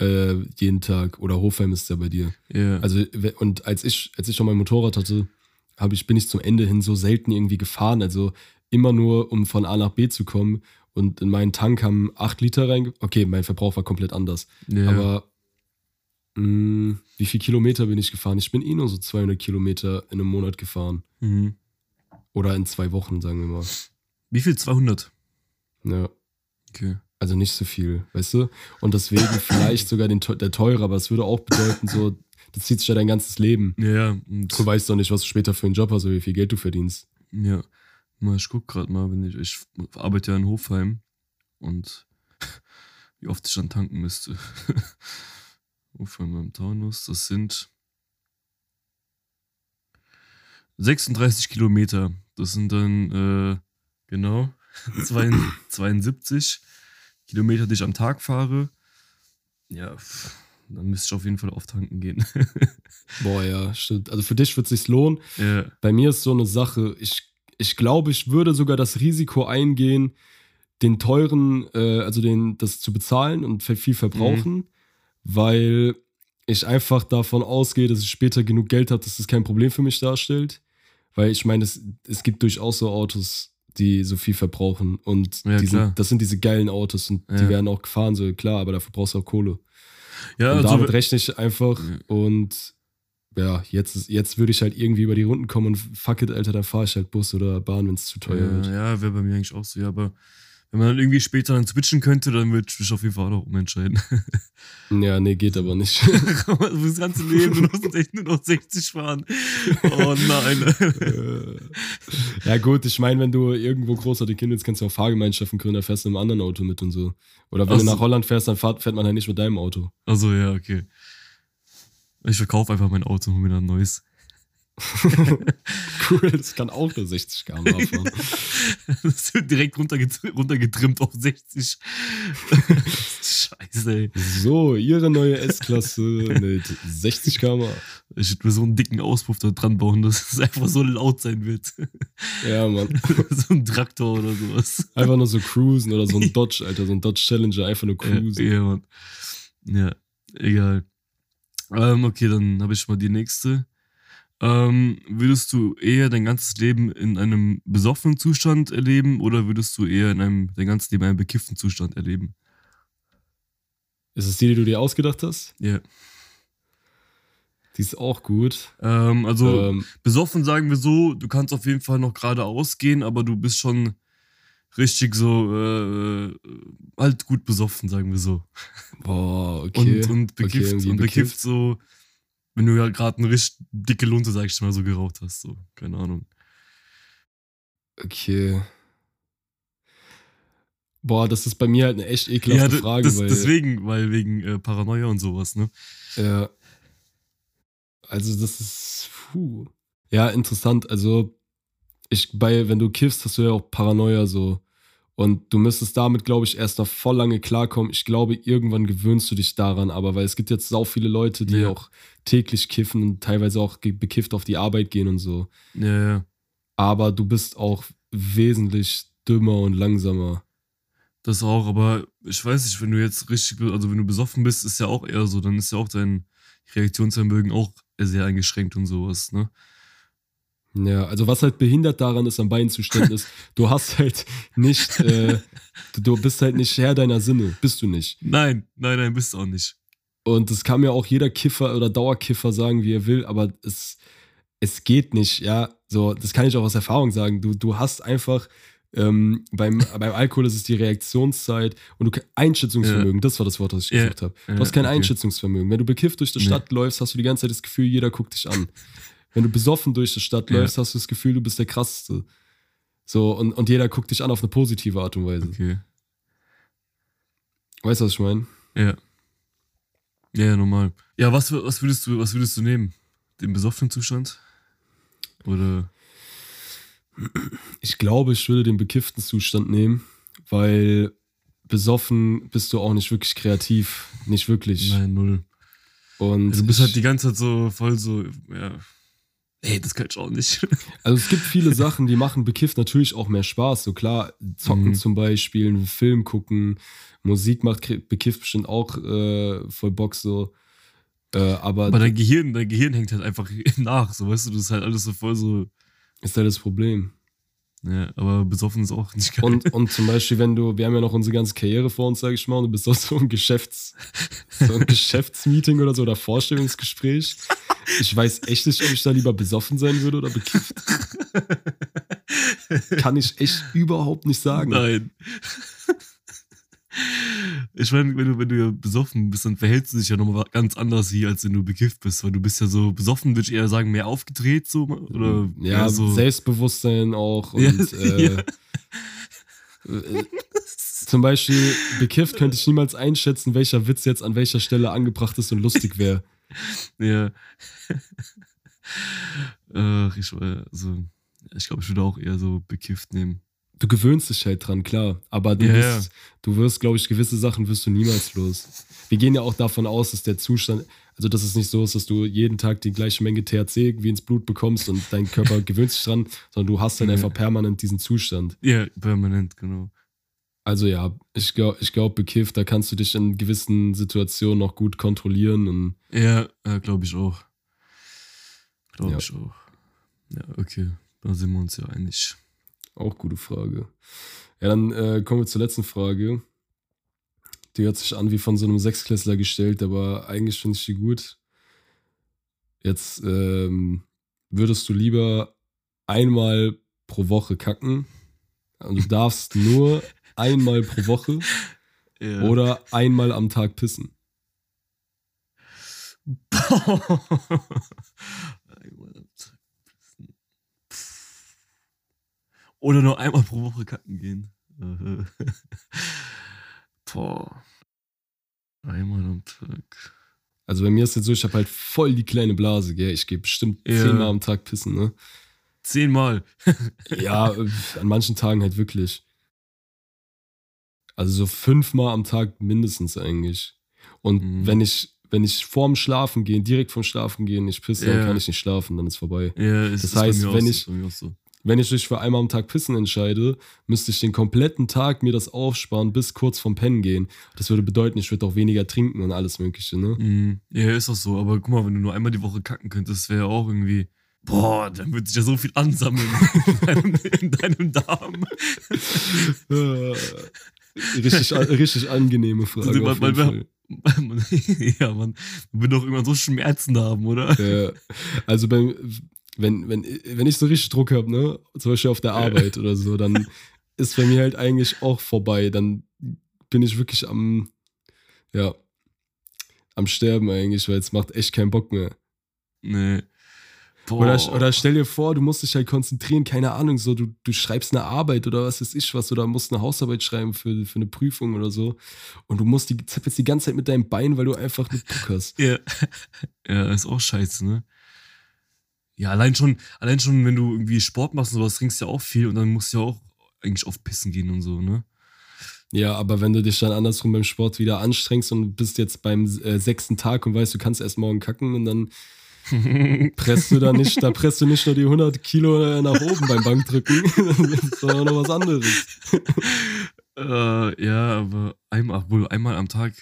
[SPEAKER 2] Äh, jeden Tag. Oder Hofheim ist ja bei dir.
[SPEAKER 1] Ja.
[SPEAKER 2] Also, und als ich, als ich schon mein Motorrad hatte, ich, bin ich zum Ende hin so selten irgendwie gefahren. Also immer nur, um von A nach B zu kommen. Und in meinen Tank haben 8 Liter rein. Okay, mein Verbrauch war komplett anders.
[SPEAKER 1] ja.
[SPEAKER 2] Aber mh, wie viel Kilometer bin ich gefahren? Ich bin eh nur so 200 Kilometer in einem Monat gefahren.
[SPEAKER 1] mhm.
[SPEAKER 2] Oder in zwei Wochen, sagen wir mal.
[SPEAKER 1] Wie viel? 200?
[SPEAKER 2] Ja.
[SPEAKER 1] Okay.
[SPEAKER 2] Also nicht so viel, weißt du? Und deswegen *coughs* vielleicht sogar den, der teure, aber es würde auch bedeuten, so, das zieht sich ja dein ganzes Leben.
[SPEAKER 1] Ja, und,
[SPEAKER 2] Du weißt doch nicht, was du später für einen Job hast oder wie viel Geld du verdienst.
[SPEAKER 1] ja. Mal, ich guck gerade mal, wenn ich, ich arbeite ja in Hofheim und *laughs* wie oft ich dann tanken müsste. *laughs* Hofheim beim Taunus, das sind 36 Kilometer. Das sind dann, äh, genau, *laughs* 72 Kilometer, die ich am Tag fahre. Ja, dann müsste ich auf jeden Fall auftanken gehen.
[SPEAKER 2] Boah, ja, stimmt. Also für dich wird es sich lohnen.
[SPEAKER 1] ja,
[SPEAKER 2] Bei mir ist so eine Sache, ich, ich glaube, ich würde sogar das Risiko eingehen, den teuren, äh, also den, das zu bezahlen und viel verbrauchen, weil ich einfach davon ausgehe, dass ich später genug Geld habe, dass das kein Problem für mich darstellt. Weil ich meine, es, es gibt durchaus so Autos, die so viel verbrauchen und
[SPEAKER 1] Ja,
[SPEAKER 2] die sind, das sind diese geilen Autos und die
[SPEAKER 1] Ja.
[SPEAKER 2] werden auch gefahren, so klar, aber dafür brauchst du auch Kohle.
[SPEAKER 1] ja
[SPEAKER 2] und
[SPEAKER 1] also,
[SPEAKER 2] damit rechne ich einfach und ja, jetzt, ist- jetzt würde ich halt irgendwie über die Runden kommen und fuck it, Alter, dann fahre ich halt Bus oder Bahn, wenn es zu teuer
[SPEAKER 1] ja,
[SPEAKER 2] wird.
[SPEAKER 1] ja wäre bei mir eigentlich auch so. Ja, aber Wenn man dann irgendwie später dann switchen könnte, dann würde ich mich auf jeden Fall auch umentscheiden. *laughs*
[SPEAKER 2] Ja, nee, geht aber nicht. *laughs*
[SPEAKER 1] das ganze Leben, du musst echt nur noch 60 fahren. Oh nein. *laughs*
[SPEAKER 2] Ja, gut, ich meine, wenn du irgendwo großartige Kinder jetzt kannst du auch Fahrgemeinschaften gründen, da fährst du in einem anderen Auto mit und so. Oder wenn
[SPEAKER 1] Ach
[SPEAKER 2] du nach Holland fährst, dann fährt, fährt man halt nicht mit deinem Auto.
[SPEAKER 1] Also ja, okay. Ich verkaufe einfach mein Auto und hol mir dann ein neues. *laughs*
[SPEAKER 2] Cool, das kann auch nur 60 km/h fahren.
[SPEAKER 1] Das wird direkt runtergetr runtergetrimmt auf 60. Scheiße, ey.
[SPEAKER 2] So, ihre neue S-Klasse mit 60 km/h.
[SPEAKER 1] Ich würde mir so einen dicken Auspuff da dran bauen, dass es einfach so laut sein wird.
[SPEAKER 2] Ja, Mann. *laughs*
[SPEAKER 1] so ein Traktor oder sowas.
[SPEAKER 2] Einfach nur so cruisen oder so ein Dodge, Alter, so ein Dodge Challenger, einfach nur cruisen.
[SPEAKER 1] Ja, ja, Mann. Ja, egal. Ähm, okay, dann habe ich mal die nächste. Ähm, würdest du eher dein ganzes Leben in einem besoffenen Zustand erleben oder würdest du eher in einem dein ganzes Leben in einem bekifften Zustand erleben?
[SPEAKER 2] Ist es die, die du dir ausgedacht hast?
[SPEAKER 1] Ja.
[SPEAKER 2] Die ist auch gut.
[SPEAKER 1] Ähm, also
[SPEAKER 2] ähm,
[SPEAKER 1] besoffen sagen wir so, du kannst auf jeden Fall noch geradeaus gehen, aber du bist schon richtig so äh, halt gut besoffen, sagen wir so.
[SPEAKER 2] boah, okay.
[SPEAKER 1] Und, und bekifft,
[SPEAKER 2] irgendwie
[SPEAKER 1] und bekifft so, wenn du ja gerade eine richtig dicke Lunte, sag ich mal, so geraucht hast. So, keine Ahnung.
[SPEAKER 2] Okay. Boah, das ist bei mir halt eine echt ekelhafte
[SPEAKER 1] d-
[SPEAKER 2] Frage,
[SPEAKER 1] das,
[SPEAKER 2] weil.
[SPEAKER 1] deswegen, weil wegen äh, Paranoia und sowas, ne?
[SPEAKER 2] Ja. Also, das ist. Puh. Ja, interessant. Also, ich, bei, wenn du kiffst, hast du ja auch Paranoia so. Und du müsstest damit, glaube ich, erst noch voll lange klarkommen. Ich glaube, irgendwann gewöhnst du dich daran, aber weil es gibt jetzt sau viele Leute, die
[SPEAKER 1] Ja.
[SPEAKER 2] auch täglich kiffen und teilweise auch bekifft auf die Arbeit gehen und so.
[SPEAKER 1] Ja, ja.
[SPEAKER 2] Aber du bist auch wesentlich dümmer und langsamer.
[SPEAKER 1] Das auch, aber ich weiß nicht, wenn du jetzt richtig, also wenn du besoffen bist, ist ja auch eher so, dann ist ja auch dein Reaktionsvermögen auch sehr eingeschränkt und sowas, ne?
[SPEAKER 2] Ja, also was halt behindert daran ist am Beinzustand ist, *laughs* du hast halt nicht, äh, du, bist halt nicht Herr deiner Sinne, bist du nicht.
[SPEAKER 1] Nein, nein, nein, bist du auch nicht.
[SPEAKER 2] Und das kann mir auch jeder Kiffer oder Dauerkiffer sagen, wie er will, aber es, es geht nicht, ja. So, das kann ich auch aus Erfahrung sagen. Du, du hast einfach, ähm, beim, beim Alkohol ist es die Reaktionszeit und du Einschätzungsvermögen, das war das Wort, das ich
[SPEAKER 1] Ja.
[SPEAKER 2] gesucht habe. Du
[SPEAKER 1] Ja,
[SPEAKER 2] hast kein
[SPEAKER 1] okay.
[SPEAKER 2] Einschätzungsvermögen. Wenn du bekifft durch die
[SPEAKER 1] Nee.
[SPEAKER 2] Stadt läufst, hast du die ganze Zeit das Gefühl, jeder guckt dich an. *laughs* Wenn du besoffen durch die Stadt
[SPEAKER 1] Ja.
[SPEAKER 2] läufst, hast du das Gefühl, du bist der krasseste. So, und, und jeder guckt dich an auf eine positive Art und Weise.
[SPEAKER 1] Okay.
[SPEAKER 2] Weißt du, was ich meine?
[SPEAKER 1] Ja. Ja, ja, normal. Ja, was, was würdest du, was würdest du nehmen? Den besoffenen Zustand? Oder?
[SPEAKER 2] Ich glaube, ich würde den bekifften Zustand nehmen, weil besoffen bist du auch nicht wirklich kreativ. Nicht wirklich.
[SPEAKER 1] Nein, null.
[SPEAKER 2] Und
[SPEAKER 1] Also du bist halt die ganze Zeit so voll so, ja. Ey, das kann ich auch nicht. *laughs*
[SPEAKER 2] also es gibt viele Sachen, die machen bekifft natürlich auch mehr Spaß. So klar, zocken
[SPEAKER 1] Mhm.
[SPEAKER 2] zum Beispiel, einen Film gucken, Musik macht bekifft bestimmt auch äh, voll Bock so. Äh, aber
[SPEAKER 1] Aber dein Gehirn, dein Gehirn hängt halt einfach *laughs* nach, so weißt du, das ist halt alles so voll so.
[SPEAKER 2] ist ja das Problem.
[SPEAKER 1] Ja, aber besoffen ist auch nicht geil.
[SPEAKER 2] Und, und zum Beispiel, wenn du, wir haben ja noch unsere ganze Karriere vor uns, sag ich mal, und du bist auf so ein Geschäfts, so ein Geschäftsmeeting oder so oder Vorstellungsgespräch. Ich weiß echt nicht, ob ich da lieber besoffen sein würde oder bekifft. Kann ich echt überhaupt nicht sagen.
[SPEAKER 1] Nein. Ich meine, wenn du, wenn du ja besoffen bist, dann verhältst du dich ja nochmal ganz anders hier, als wenn du bekifft bist, weil du bist ja so besoffen, würde ich eher sagen, mehr aufgedreht so oder
[SPEAKER 2] ja,
[SPEAKER 1] eher so.
[SPEAKER 2] Selbstbewusstsein auch. *laughs* Und
[SPEAKER 1] Ja,
[SPEAKER 2] äh,
[SPEAKER 1] ja.
[SPEAKER 2] äh, zum Beispiel, bekifft könnte ich niemals einschätzen, welcher Witz jetzt an welcher Stelle angebracht ist und lustig wäre. *laughs*
[SPEAKER 1] Ja. Ach, ich, war- also, ich glaube, ich würde auch eher so bekifft nehmen.
[SPEAKER 2] Du gewöhnst dich halt dran, klar. Aber du,
[SPEAKER 1] Ja,
[SPEAKER 2] bist, du wirst, glaube ich, gewisse Sachen wirst du niemals los. Wir gehen ja auch davon aus, dass der Zustand, also dass es nicht so ist, dass du jeden Tag die gleiche Menge THC irgendwie ins Blut bekommst und dein Körper *laughs* gewöhnt sich dran, sondern du hast dann
[SPEAKER 1] Ja.
[SPEAKER 2] einfach permanent diesen Zustand.
[SPEAKER 1] Ja, permanent, genau.
[SPEAKER 2] Also ja, ich glaube, ich glaub, bekifft, da kannst du dich in gewissen Situationen noch gut kontrollieren und
[SPEAKER 1] Ja, ja glaube ich auch. Glaube
[SPEAKER 2] Ja.
[SPEAKER 1] ich auch. Ja, okay. Da sind wir uns ja einig.
[SPEAKER 2] Auch gute Frage. Ja, dann äh, kommen wir zur letzten Frage. Die hört sich an wie von so einem Sechsklässler gestellt, aber eigentlich finde ich die gut. Jetzt ähm, würdest du lieber einmal pro Woche kacken und du *laughs* darfst nur einmal pro Woche
[SPEAKER 1] Ja.
[SPEAKER 2] oder einmal am Tag pissen. *laughs*
[SPEAKER 1] Einmal am Tag pissen. Pff. Oder nur einmal pro Woche kacken gehen. *laughs* Boah. Einmal am Tag.
[SPEAKER 2] Also bei mir ist jetzt so, ich habe halt voll die kleine Blase, gell? Ich gehe bestimmt
[SPEAKER 1] Ja.
[SPEAKER 2] zehnmal am Tag pissen, ne?
[SPEAKER 1] Zehnmal. *laughs*
[SPEAKER 2] Ja, äh, an manchen Tagen halt wirklich. Also so fünfmal am Tag mindestens eigentlich. Und
[SPEAKER 1] Mhm.
[SPEAKER 2] wenn ich wenn ich vorm Schlafen gehen, direkt vorm Schlafen gehen, nicht pisse, dann
[SPEAKER 1] Ja.
[SPEAKER 2] kann ich nicht schlafen, dann ist vorbei.
[SPEAKER 1] Ja,
[SPEAKER 2] Das
[SPEAKER 1] ist bei
[SPEAKER 2] heißt, wenn
[SPEAKER 1] so,
[SPEAKER 2] ich-
[SPEAKER 1] so.
[SPEAKER 2] Wenn ich mich für einmal am Tag pissen entscheide, müsste ich den kompletten Tag mir das aufsparen bis kurz vorm Pennen gehen. Das würde bedeuten, ich würde auch weniger trinken und alles Mögliche, ne?
[SPEAKER 1] Mhm. Ja, ist auch so. Aber guck mal, wenn du nur einmal die Woche kacken könntest, wäre ja auch irgendwie. Boah, dann würde sich ja so viel ansammeln *laughs* in deinem, in deinem Darm.
[SPEAKER 2] Äh, richtig, richtig angenehme *laughs* Frage. Jeden
[SPEAKER 1] weil-
[SPEAKER 2] Fall.
[SPEAKER 1] Man- *laughs* ja, man, man wird doch irgendwann so Schmerzen haben, oder?
[SPEAKER 2] Ja, also beim, wenn, wenn, wenn ich so richtig Druck habe, ne, zum Beispiel auf der Arbeit oder so, dann *laughs* ist bei mir halt eigentlich auch vorbei. Dann bin ich wirklich am, ja, am Sterben eigentlich, weil es macht echt keinen Bock mehr.
[SPEAKER 1] Nee.
[SPEAKER 2] Oder, oder stell dir vor, du musst dich halt konzentrieren, keine Ahnung, so du, du schreibst eine Arbeit oder was weiß ich was oder musst eine Hausarbeit schreiben für, für eine Prüfung oder so und du musst die zappelst die ganze Zeit mit deinem Bein, weil du einfach nicht Bock hast. *laughs*
[SPEAKER 1] Ja. ja, ist auch scheiße, ne? Ja, allein schon, allein schon, wenn du irgendwie Sport machst und sowas, trinkst du ja auch viel und dann musst du ja auch eigentlich oft pissen gehen und so, ne?
[SPEAKER 2] Ja, aber wenn du dich dann andersrum beim Sport wieder anstrengst und bist jetzt beim äh, sechsten Tag und weißt, du kannst erst morgen kacken und dann *laughs* presst du da nicht, da presst du nicht nur die 100 Kilo äh, nach oben beim Bankdrücken, *laughs* sondern noch was anderes.
[SPEAKER 1] äh, ja, aber einmal, wohl einmal am Tag.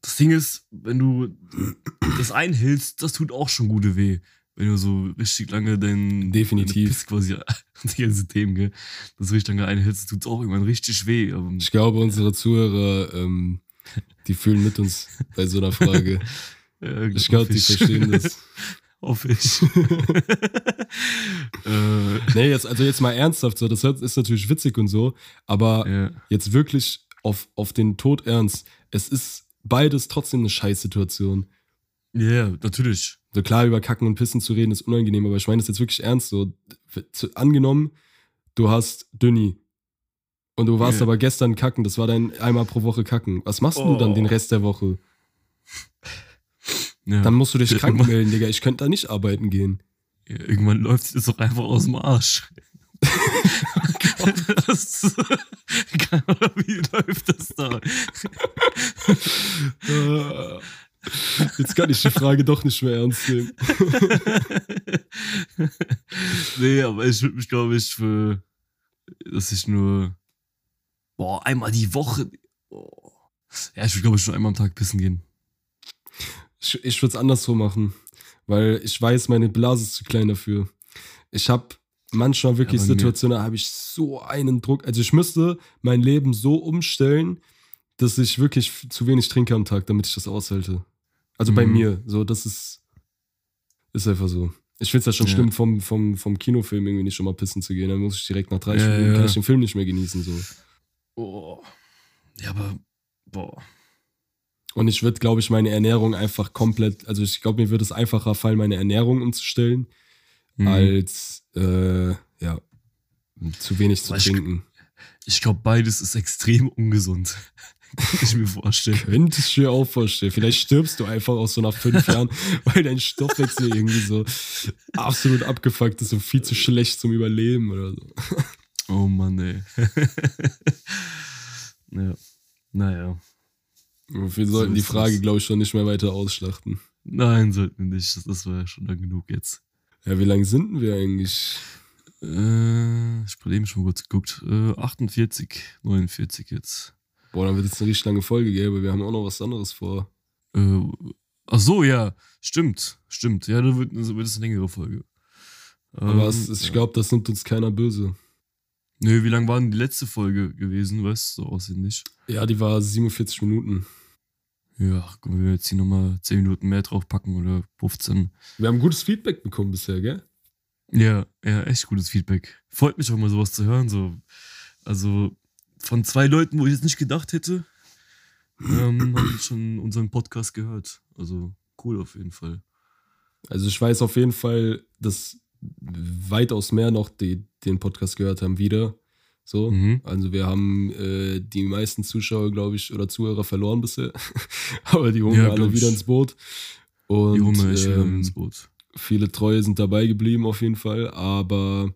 [SPEAKER 1] Das Ding ist, wenn du das einhältst, das tut auch schon gute weh. Wenn du so richtig lange dein
[SPEAKER 2] Definitiv.
[SPEAKER 1] deine Piss quasi *laughs* die ganze Themen, gell? Das so richtig lange einhältst, tut es auch irgendwann richtig weh. Aber,
[SPEAKER 2] Ich glaube, unsere Zuhörer, ähm, die fühlen mit uns bei so einer Frage. *laughs*
[SPEAKER 1] Ja,
[SPEAKER 2] Ich glaube, die verstehen das. *laughs*
[SPEAKER 1] Hoffe ich. äh,
[SPEAKER 2] Nee, jetzt, also jetzt mal ernsthaft so, das ist natürlich witzig und so, aber
[SPEAKER 1] ja.
[SPEAKER 2] jetzt wirklich auf, auf den Tod ernst, es ist beides trotzdem eine Scheißsituation.
[SPEAKER 1] Ja, natürlich.
[SPEAKER 2] So klar, über Kacken und Pissen zu reden ist unangenehm, aber ich meine das jetzt wirklich ernst. So, zu, angenommen, du hast Dünni und du warst
[SPEAKER 1] Ja.
[SPEAKER 2] aber gestern kacken, das war dein einmal pro Woche kacken. Was machst du dann
[SPEAKER 1] Oh.
[SPEAKER 2] den Rest der Woche?
[SPEAKER 1] Ja.
[SPEAKER 2] Dann musst du dich krank melden, Digga. Ich könnte da nicht arbeiten gehen.
[SPEAKER 1] Ja, irgendwann läuft sich das doch einfach aus dem Arsch. *laughs* das, keine Ahnung, wie läuft das da?
[SPEAKER 2] Jetzt kann ich die Frage doch nicht mehr ernst nehmen. *laughs*
[SPEAKER 1] nee, aber ich würde mich, glaube ich, für, dass ich nur, boah, einmal die Woche, oh. ja, ich würde, glaube ich, schon einmal am Tag pissen gehen.
[SPEAKER 2] Ich, ich würde es andersrum machen, weil ich weiß, meine Blase ist zu klein dafür. Ich habe manchmal wirklich
[SPEAKER 1] Ja,
[SPEAKER 2] Situationen, da habe ich so einen Druck. Also ich müsste mein Leben so umstellen, dass ich wirklich zu wenig trinke am Tag, damit ich das aushalte. Also bei
[SPEAKER 1] Mhm.
[SPEAKER 2] mir, so das ist ist einfach so. Ich finde es ja schon
[SPEAKER 1] Ja.
[SPEAKER 2] schlimm, vom, vom, vom Kinofilm irgendwie nicht schon mal pissen zu gehen. Dann muss ich direkt nach drei
[SPEAKER 1] Ja,
[SPEAKER 2] Stunden,
[SPEAKER 1] ja.
[SPEAKER 2] kann ich den Film nicht mehr genießen. So.
[SPEAKER 1] Oh. Ja, aber, boah.
[SPEAKER 2] Und ich würde, glaube ich, meine Ernährung einfach komplett, also ich glaube, mir würde es einfacher fallen, meine Ernährung umzustellen,
[SPEAKER 1] Mhm.
[SPEAKER 2] als äh, ja, zu wenig zu
[SPEAKER 1] ich-
[SPEAKER 2] trinken.
[SPEAKER 1] Ich glaube, beides ist extrem ungesund. Kann ich mir vorstellen.
[SPEAKER 2] Könntest du dir auch vorstellen. Vielleicht stirbst du einfach auch so nach fünf Jahren, *laughs* weil dein Stoffwechsel irgendwie so absolut abgefuckt ist und viel zu schlecht zum Überleben oder so.
[SPEAKER 1] Oh Mann, ey. *laughs* ja. Naja.
[SPEAKER 2] Wir sollten die
[SPEAKER 1] ist
[SPEAKER 2] Frage, glaube ich, schon nicht mehr weiter ausschlachten.
[SPEAKER 1] Nein, sollten wir nicht. Das, das war ja schon lang genug jetzt.
[SPEAKER 2] Ja, wie lange sind wir eigentlich?
[SPEAKER 1] Äh, ich habe eben schon kurz geguckt. Äh, 48, 49 jetzt.
[SPEAKER 2] Boah, dann wird jetzt eine richtig lange Folge, gell? Aber wir haben auch noch was anderes vor.
[SPEAKER 1] Äh, ach so, ja. Stimmt, stimmt. Ja, da wird, wird es eine längere Folge.
[SPEAKER 2] Aber
[SPEAKER 1] Ähm,
[SPEAKER 2] es, ich
[SPEAKER 1] ja.
[SPEAKER 2] glaube, das nimmt uns keiner böse.
[SPEAKER 1] Nö, wie lang war denn die letzte Folge gewesen? Weißt du so auswendig?
[SPEAKER 2] Ja, die war 47 Minuten.
[SPEAKER 1] Ja, wenn wir jetzt hier nochmal 10 Minuten mehr draufpacken oder 15.
[SPEAKER 2] Wir haben gutes Feedback bekommen bisher, gell?
[SPEAKER 1] Ja, ja, echt gutes Feedback. Freut mich auch mal sowas zu hören. So. Also, von zwei Leuten, wo ich jetzt nicht gedacht hätte, ähm, habe ich schon unseren Podcast gehört. Also cool auf jeden Fall.
[SPEAKER 2] Also ich weiß auf jeden Fall, dass weitaus mehr noch die, den Podcast gehört haben wieder. So,
[SPEAKER 1] Mhm.
[SPEAKER 2] also wir haben äh, die meisten Zuschauer, glaube ich, oder Zuhörer verloren bisher. *laughs* Aber die holen
[SPEAKER 1] Ja,
[SPEAKER 2] wir alle wieder ins Boot. Und
[SPEAKER 1] Die holen wir
[SPEAKER 2] ähm,
[SPEAKER 1] ins Boot.
[SPEAKER 2] viele Treue sind dabei geblieben auf jeden Fall. Aber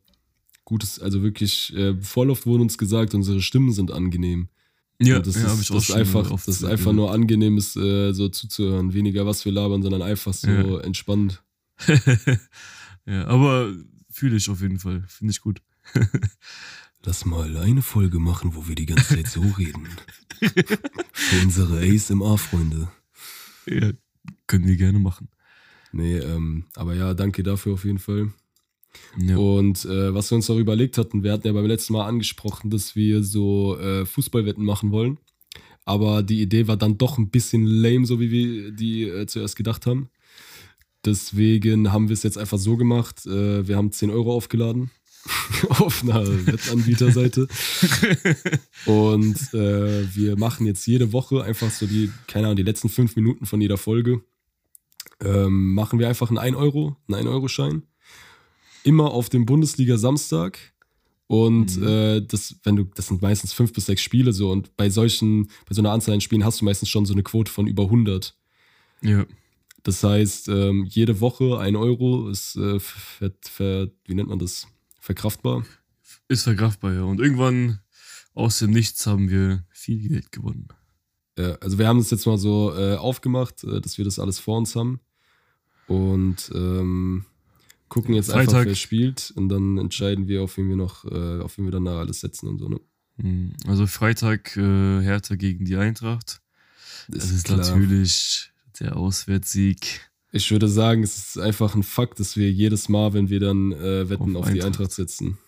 [SPEAKER 2] gutes, also wirklich, äh, Vorlauf wurde uns gesagt, unsere Stimmen sind angenehm.
[SPEAKER 1] Ja,
[SPEAKER 2] Und das,
[SPEAKER 1] ja,
[SPEAKER 2] ist, das, ist einfach, das ist einfach nur angenehm, ist, äh, so zuzuhören. Weniger was wir labern, sondern einfach so
[SPEAKER 1] Ja.
[SPEAKER 2] entspannt. *laughs*
[SPEAKER 1] ja, aber fühle ich auf jeden Fall. Finde ich gut. *laughs*
[SPEAKER 2] Lass mal eine Folge machen, wo wir die ganze Zeit so *laughs* reden. Für unsere ASMR-Freunde.
[SPEAKER 1] Ja, können wir gerne machen.
[SPEAKER 2] Nee, ähm, aber ja, danke dafür auf jeden Fall.
[SPEAKER 1] Ja.
[SPEAKER 2] Und äh, was wir uns noch überlegt hatten, wir hatten ja beim letzten Mal angesprochen, dass wir so äh, Fußballwetten machen wollen. Aber die Idee war dann doch ein bisschen lame, so wie wir die äh, zuerst gedacht haben. Deswegen haben wir es jetzt einfach so gemacht. Äh, wir haben 10 Euro aufgeladen *laughs* auf einer Wettanbieterseite. *laughs* Und äh, wir machen jetzt jede Woche einfach so die, keine Ahnung, die letzten fünf Minuten von jeder Folge. Ähm, machen wir einfach einen 1 Euro, einen 1-Euro-Schein. Immer auf dem Bundesliga Samstag. Und
[SPEAKER 1] Mhm.
[SPEAKER 2] äh, das, wenn du, das sind meistens fünf bis sechs Spiele so. Und bei solchen, bei so einer Anzahl an Spielen hast du meistens schon so eine Quote von über 100.
[SPEAKER 1] ja.
[SPEAKER 2] Das heißt, ähm, jede Woche ein Euro ist, äh, ver, ver, wie nennt man das? Verkraftbar.
[SPEAKER 1] Ist verkraftbar, ja. Und irgendwann aus dem Nichts haben wir viel Geld gewonnen.
[SPEAKER 2] Ja, also wir haben es jetzt mal so äh, aufgemacht, äh, dass wir das alles vor uns haben. Und ähm, gucken jetzt einfach,
[SPEAKER 1] Freitag.
[SPEAKER 2] wer spielt. Und dann entscheiden wir, auf wen wir noch, äh, auf wen wir dann da alles setzen und so. Ne?
[SPEAKER 1] Mhm. Also Freitag äh, Hertha gegen die Eintracht. Das ist
[SPEAKER 2] klar.
[SPEAKER 1] natürlich der Auswärtssieg.
[SPEAKER 2] Ich würde sagen, es ist einfach ein Fakt, dass wir jedes Mal, wenn wir dann äh, Wetten auf,
[SPEAKER 1] Auf
[SPEAKER 2] die
[SPEAKER 1] Eintracht.
[SPEAKER 2] Setzen.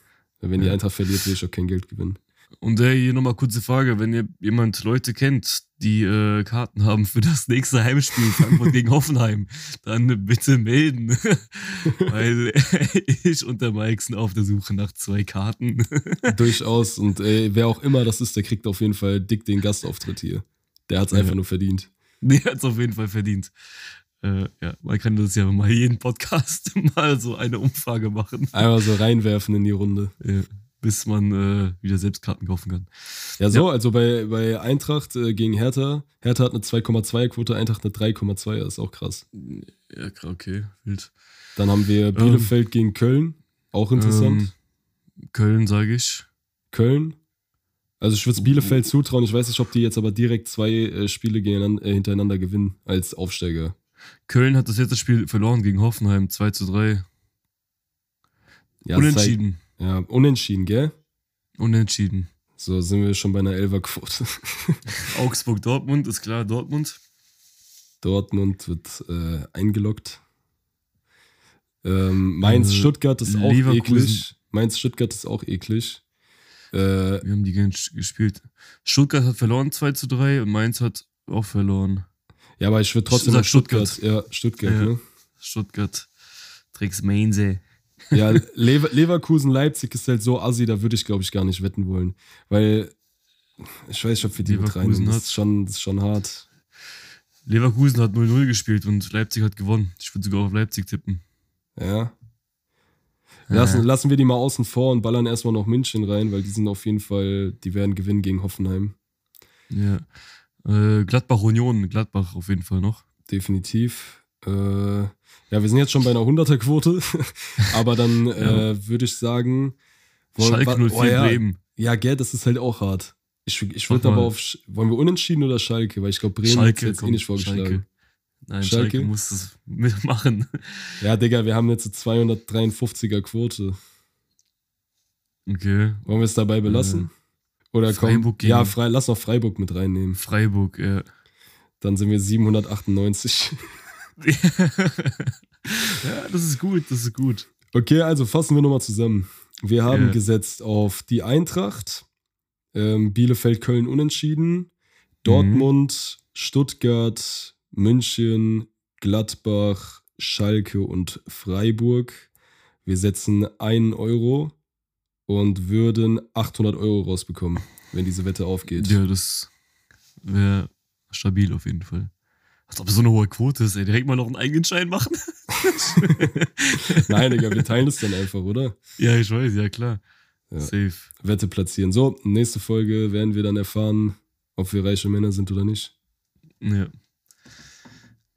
[SPEAKER 2] Wenn die
[SPEAKER 1] Ja.
[SPEAKER 2] Eintracht verliert, will ich auch kein Geld gewinnen.
[SPEAKER 1] Und äh, hier nochmal kurze Frage, wenn ihr jemand Leute kennt, die äh, Karten haben für das nächste Heimspiel Frankfurt gegen *laughs* Hoffenheim, dann bitte melden. *laughs* Weil *laughs* ich und der Mike sind auf der Suche nach zwei Karten.
[SPEAKER 2] Durchaus. Und äh, wer auch immer das ist, der kriegt auf jeden Fall dick den Gastauftritt hier. Der hat es
[SPEAKER 1] Ja.
[SPEAKER 2] einfach nur verdient.
[SPEAKER 1] Der hat es auf jeden Fall verdient. Äh, ja, man kann das ja mal jeden Podcast mal so eine Umfrage machen,
[SPEAKER 2] Einmal so reinwerfen in die Runde.
[SPEAKER 1] ja, bis man äh, wieder selbst Karten kaufen kann.
[SPEAKER 2] Ja, so, also bei, bei Eintracht äh, gegen Hertha. Hertha hat eine 2,2er Quote, Eintracht eine 3,2er, ist auch krass.
[SPEAKER 1] Ja, okay, wild.
[SPEAKER 2] Dann haben wir Bielefeld gegen Köln, auch interessant.
[SPEAKER 1] Ähm, Köln, sage ich.
[SPEAKER 2] Köln. Also ich würde es Bielefeld zutrauen. Ich weiß nicht, ob die jetzt aber direkt zwei äh, Spiele äh, hintereinander gewinnen als Aufsteiger.
[SPEAKER 1] Köln hat das letzte Spiel verloren gegen Hoffenheim, 2 zu 3.
[SPEAKER 2] Ja,
[SPEAKER 1] Unentschieden.
[SPEAKER 2] Ja, unentschieden, gell?
[SPEAKER 1] Unentschieden.
[SPEAKER 2] So sind wir schon bei einer Elferquote. *laughs*
[SPEAKER 1] Augsburg-Dortmund, ist klar, Dortmund.
[SPEAKER 2] Dortmund wird äh, eingeloggt. Ähm, Mainz,
[SPEAKER 1] Äh,
[SPEAKER 2] Stuttgart ist auch eklig. Mainz, Stuttgart ist auch eklig. Äh,
[SPEAKER 1] Wir haben die gespielt. Stuttgart hat verloren 2 zu 3 und Mainz hat auch verloren.
[SPEAKER 2] ja, aber ich würde trotzdem noch Stuttgart. Ja, Stuttgart,
[SPEAKER 1] Ja.
[SPEAKER 2] ne?
[SPEAKER 1] Stuttgart. Tricks Mainze.
[SPEAKER 2] Ja, Lever Leverkusen, Leipzig ist halt so assi, da würde ich, glaube ich, gar nicht wetten wollen. Weil ich weiß nicht, ob wir die mit
[SPEAKER 1] Leverkusen
[SPEAKER 2] reinnehmen. Das ist schon, das ist schon hart.
[SPEAKER 1] Leverkusen hat 0-0 gespielt und Leipzig hat gewonnen. Ich würde sogar auf Leipzig tippen.
[SPEAKER 2] Ja. Lassen,
[SPEAKER 1] Äh,
[SPEAKER 2] lassen wir die mal außen vor und ballern erstmal noch München rein, weil die sind auf jeden Fall, die werden gewinnen gegen Hoffenheim.
[SPEAKER 1] ja. Äh, Gladbach Union, Gladbach auf jeden Fall noch.
[SPEAKER 2] Definitiv. Äh, ja, wir sind jetzt schon bei einer 100er-Quote, *laughs* aber dann äh, würde ich sagen. wollen-
[SPEAKER 1] Schalke
[SPEAKER 2] wa-
[SPEAKER 1] 04
[SPEAKER 2] oh ja,
[SPEAKER 1] Bremen.
[SPEAKER 2] Ja, gell, das ist halt auch hart. Ich, ich würde aber auf. Wollen wir unentschieden oder Schalke? Weil ich glaube, Bremen hat
[SPEAKER 1] Schalke
[SPEAKER 2] jetzt eh
[SPEAKER 1] kommt,
[SPEAKER 2] nicht vorgeschlagen.
[SPEAKER 1] Schalke. Nein,
[SPEAKER 2] Schalke?
[SPEAKER 1] Schalke, muss das *laughs* mitmachen.
[SPEAKER 2] Ja, Digga, wir haben jetzt eine 253er Quote.
[SPEAKER 1] Okay.
[SPEAKER 2] Wollen wir es dabei belassen? Oder komm,
[SPEAKER 1] Freiburg gegen-
[SPEAKER 2] ja, frei, lass noch Freiburg mit reinnehmen.
[SPEAKER 1] Freiburg, ja.
[SPEAKER 2] Dann sind wir 798. *laughs* *laughs*
[SPEAKER 1] ja, das ist gut, das ist gut.
[SPEAKER 2] Okay, also fassen wir nochmal zusammen. Wir haben
[SPEAKER 1] Ja.
[SPEAKER 2] gesetzt auf die Eintracht, ähm, Bielefeld, Köln unentschieden, Dortmund, Stuttgart, München, Gladbach, Schalke und Freiburg. Wir setzen einen Euro und würden 800 Euro rausbekommen, wenn diese Wette aufgeht.
[SPEAKER 1] Ja, das wäre stabil auf jeden Fall. Als ob es so eine hohe Quote ist, ey. Direkt mal noch einen eigenen Schein machen. *laughs*
[SPEAKER 2] Nein, Digga, wir teilen es dann einfach, oder?
[SPEAKER 1] Ja, ich weiß, ja klar.
[SPEAKER 2] Ja.
[SPEAKER 1] Safe.
[SPEAKER 2] Wette platzieren. So, nächste Folge werden wir dann erfahren, ob wir reiche Männer sind oder nicht.
[SPEAKER 1] Ja.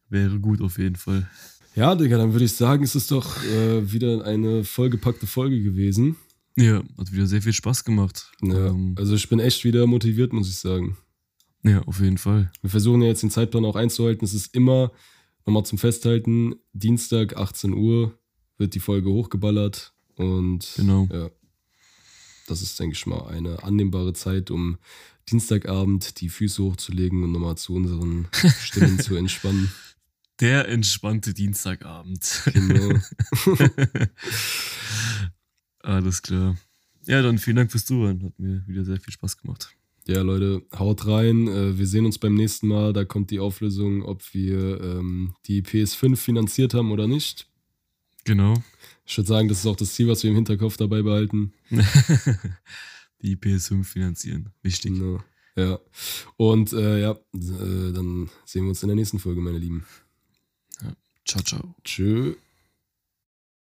[SPEAKER 1] Wäre gut auf jeden Fall.
[SPEAKER 2] Ja, Digga, dann würde ich sagen, es ist doch äh, wieder eine vollgepackte Folge gewesen.
[SPEAKER 1] Ja, hat wieder sehr viel Spaß gemacht.
[SPEAKER 2] Ja,
[SPEAKER 1] Ähm,
[SPEAKER 2] also ich bin echt wieder motiviert, muss ich sagen.
[SPEAKER 1] Ja, auf jeden Fall.
[SPEAKER 2] Wir versuchen ja jetzt den Zeitplan auch einzuhalten. Es ist immer, nochmal zum Festhalten, Dienstag 18 Uhr wird die Folge hochgeballert. Und
[SPEAKER 1] Genau.
[SPEAKER 2] ja, das ist, denke ich mal, eine annehmbare Zeit, um Dienstagabend die Füße hochzulegen und nochmal zu unseren *laughs* Stimmen zu entspannen.
[SPEAKER 1] Der entspannte Dienstagabend.
[SPEAKER 2] Genau. *laughs*
[SPEAKER 1] Alles klar. Ja, dann vielen Dank fürs Zuhören. Hat mir wieder sehr viel Spaß gemacht.
[SPEAKER 2] Ja, Leute, haut rein. Äh, Wir sehen uns beim nächsten Mal. Da kommt die Auflösung, ob wir ähm, die PS5 finanziert haben oder nicht.
[SPEAKER 1] Genau.
[SPEAKER 2] Ich würde sagen, das ist auch das Ziel, was wir im Hinterkopf dabei behalten. *laughs*
[SPEAKER 1] Die PS5 finanzieren. Wichtig.
[SPEAKER 2] Genau. Ja. Und äh, ja, äh, dann sehen wir uns in der nächsten Folge, meine Lieben.
[SPEAKER 1] Ciao, ciao.
[SPEAKER 2] Tschö.